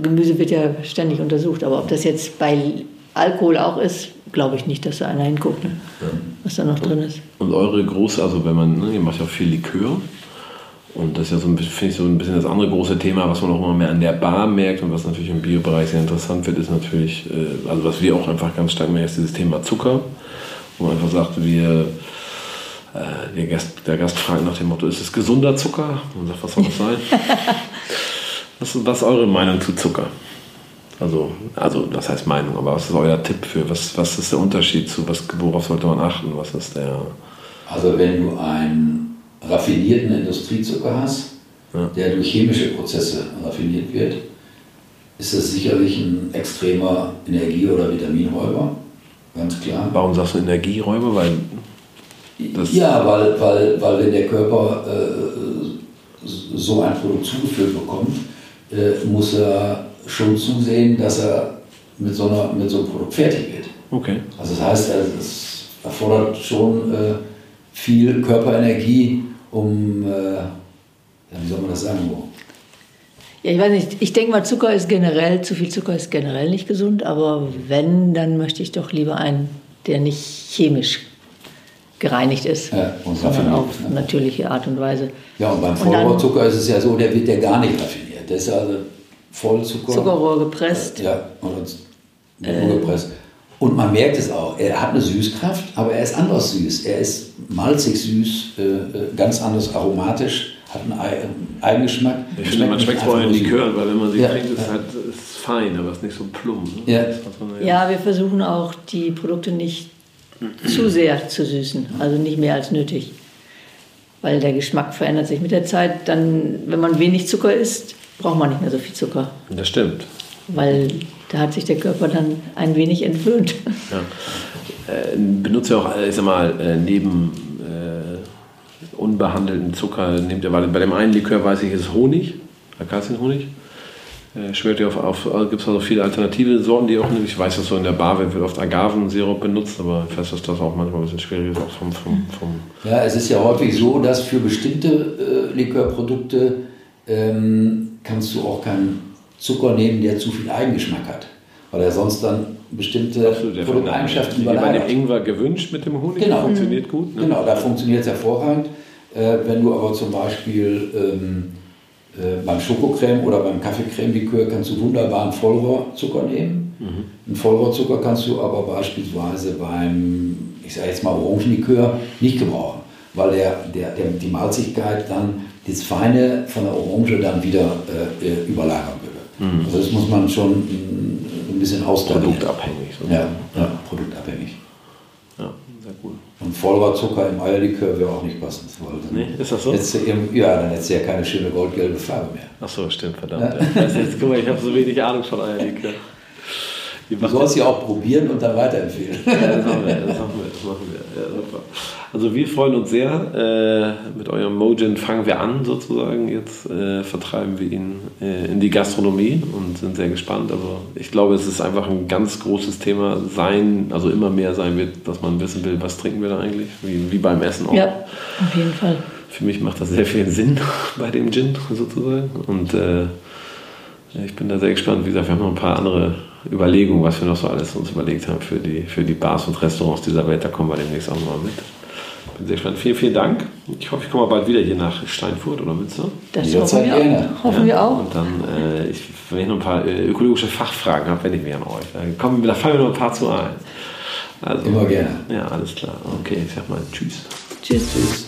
[SPEAKER 3] Gemüse wird ja ständig untersucht, aber ob das jetzt bei Alkohol auch ist, glaube ich nicht, dass da einer hinguckt, ne? ja. was da noch drin ist.
[SPEAKER 1] Und eure große, also wenn man, ne, ihr macht ja auch viel Likör, und das ist ja so, finde ich, so ein bisschen das andere große Thema, was man auch immer mehr an der Bar merkt und was natürlich im Biobereich sehr interessant wird, ist natürlich, äh, also was wir auch einfach ganz stark merken, ist dieses Thema Zucker. Wo man einfach sagt, wir, äh, der, Gast, der Gast fragt nach dem Motto, ist es gesunder Zucker? Und man sagt, was soll das sein? was, was ist eure Meinung zu Zucker? Also, also was heißt Meinung, aber was ist euer Tipp für, was, was ist der Unterschied zu, was, worauf sollte man achten? Was ist der...
[SPEAKER 2] Also wenn du ein raffinierten Industriezucker hast, ja. der durch chemische Prozesse raffiniert wird, ist das sicherlich ein extremer Energie- oder Vitaminräuber, ganz klar.
[SPEAKER 1] Warum sagst du Energieräuber? Weil
[SPEAKER 2] ja, weil, weil, weil wenn der Körper äh, so ein Produkt zugeführt bekommt, äh, muss er schon zusehen, dass er mit so, einer, mit so einem Produkt fertig wird.
[SPEAKER 1] Okay.
[SPEAKER 2] Also das heißt, es erfordert schon äh, viel Körperenergie, um, äh, ja, wie soll man das sagen?
[SPEAKER 3] Ja, ich weiß nicht, ich denke mal, Zucker ist generell, zu viel Zucker ist generell nicht gesund, aber wenn, dann möchte ich doch lieber einen, der nicht chemisch gereinigt ist, ja, sondern auf ne? natürliche Art und Weise.
[SPEAKER 2] Ja, und beim Vollrohrzucker ist es ja so, der wird ja gar nicht raffiniert. Der ist also Vollzucker.
[SPEAKER 3] Zuckerrohr gepresst.
[SPEAKER 2] Ja, oder äh, gepresst. Und man merkt es auch, er hat eine Süßkraft, aber er ist anders süß. Er ist malzig süß, äh, äh ganz anders aromatisch, hat einen Eigengeschmack.
[SPEAKER 1] Ich finde, man schmeckt vorher in Likör, weil wenn man sie ja, trinkt, ist es halt ist fein, aber es ist nicht so plump.
[SPEAKER 3] Ne? Ja. ja, wir versuchen auch die Produkte nicht zu sehr zu süßen, also nicht mehr als nötig. Weil der Geschmack verändert sich mit der Zeit. Dann, wenn man wenig Zucker isst, braucht man nicht mehr so viel Zucker.
[SPEAKER 1] Das stimmt.
[SPEAKER 3] Weil da hat sich der Körper dann ein wenig entwöhnt.
[SPEAKER 1] Ja. Äh, benutzt ihr auch, ich sag mal, äh, neben äh, unbehandelten Zucker, nehmt ihr, bei dem einen Likör weiß ich, ist Honig, Akazienhonig. Äh, schwört ihr auf, auf gibt es also viele alternative Sorten, die auch nicht, ich weiß, dass so in der Bar wird oft Agavensirup benutzt, aber ich weiß, dass das auch manchmal ein bisschen schwierig ist, auch vom, vom, vom
[SPEAKER 2] Ja, es ist ja häufig so, dass für bestimmte äh, Likörprodukte ähm, kannst du auch keinen Zucker nehmen, der zu viel Eigengeschmack hat. Weil er sonst dann bestimmte Produkteigenschaften
[SPEAKER 1] überlagert. Bei dem Ingwer gewünscht mit dem Honig,
[SPEAKER 2] genau.
[SPEAKER 1] funktioniert gut.
[SPEAKER 2] Ne? Genau, da funktioniert es hervorragend. Äh, wenn du aber zum Beispiel ähm, äh, beim Schokocreme oder beim Kaffeecreme-Likör kannst du wunderbar einen Vollrohrzucker nehmen. Mhm. Einen Vollrohrzucker kannst du aber beispielsweise beim, ich sage jetzt mal Orangenlikör, nicht gebrauchen, weil der, der, der, die Malzigkeit dann das Feine von der Orange dann wieder äh, äh überlagern würde. Mhm. Also das muss man schon ein bisschen austarieren.
[SPEAKER 1] Produktabhängig.
[SPEAKER 2] So. Ja, ja, produktabhängig.
[SPEAKER 1] Ja, sehr cool.
[SPEAKER 2] Und Vollrohrzucker im Eierlikör wäre auch nicht passend.
[SPEAKER 1] nee, ist das so?
[SPEAKER 2] ja, dann hättest du ja keine schöne goldgelbe Farbe mehr.
[SPEAKER 1] Ach so, stimmt, verdammt. Ja. Ja. Jetzt, guck mal, ich habe so wenig Ahnung von Eierlikör.
[SPEAKER 2] Du sollst sie auch probieren und dann weiterempfehlen. Ja,
[SPEAKER 1] das machen wir, das machen wir. Das machen wir. Ja, super. Also wir freuen uns sehr. Äh, mit eurem Mojin fangen wir an sozusagen. Jetzt äh, vertreiben wir ihn äh, in die Gastronomie und sind sehr gespannt. Also ich glaube, es ist einfach ein ganz großes Thema sein, also immer mehr sein wird, dass man wissen will, was trinken wir da eigentlich, wie, wie beim Essen auch.
[SPEAKER 3] Ja, auf jeden Fall.
[SPEAKER 1] Für mich macht das sehr viel Sinn bei dem Gin sozusagen. Und äh, ich bin da sehr gespannt. Wie gesagt, wir haben noch ein paar andere Überlegungen, was wir noch so alles uns überlegt haben für die, für die Bars und Restaurants dieser Welt. Da kommen wir demnächst auch mal mit, bin sehr gespannt. Vielen, vielen Dank. Ich hoffe, ich komme bald wieder hier nach Steinfurt oder Münster.
[SPEAKER 3] Das hoffen wir, gerne. hoffen wir auch.
[SPEAKER 1] Und dann, äh, ich, wenn ich noch ein paar äh, ökologische Fachfragen habe, wende ich mich an euch. Dann kommen, da fallen mir noch ein paar zu ein.
[SPEAKER 2] Also, Immer gerne.
[SPEAKER 1] Ja, alles klar. Okay, ich sag mal Tschüss.
[SPEAKER 3] Tschüss. Tschüss.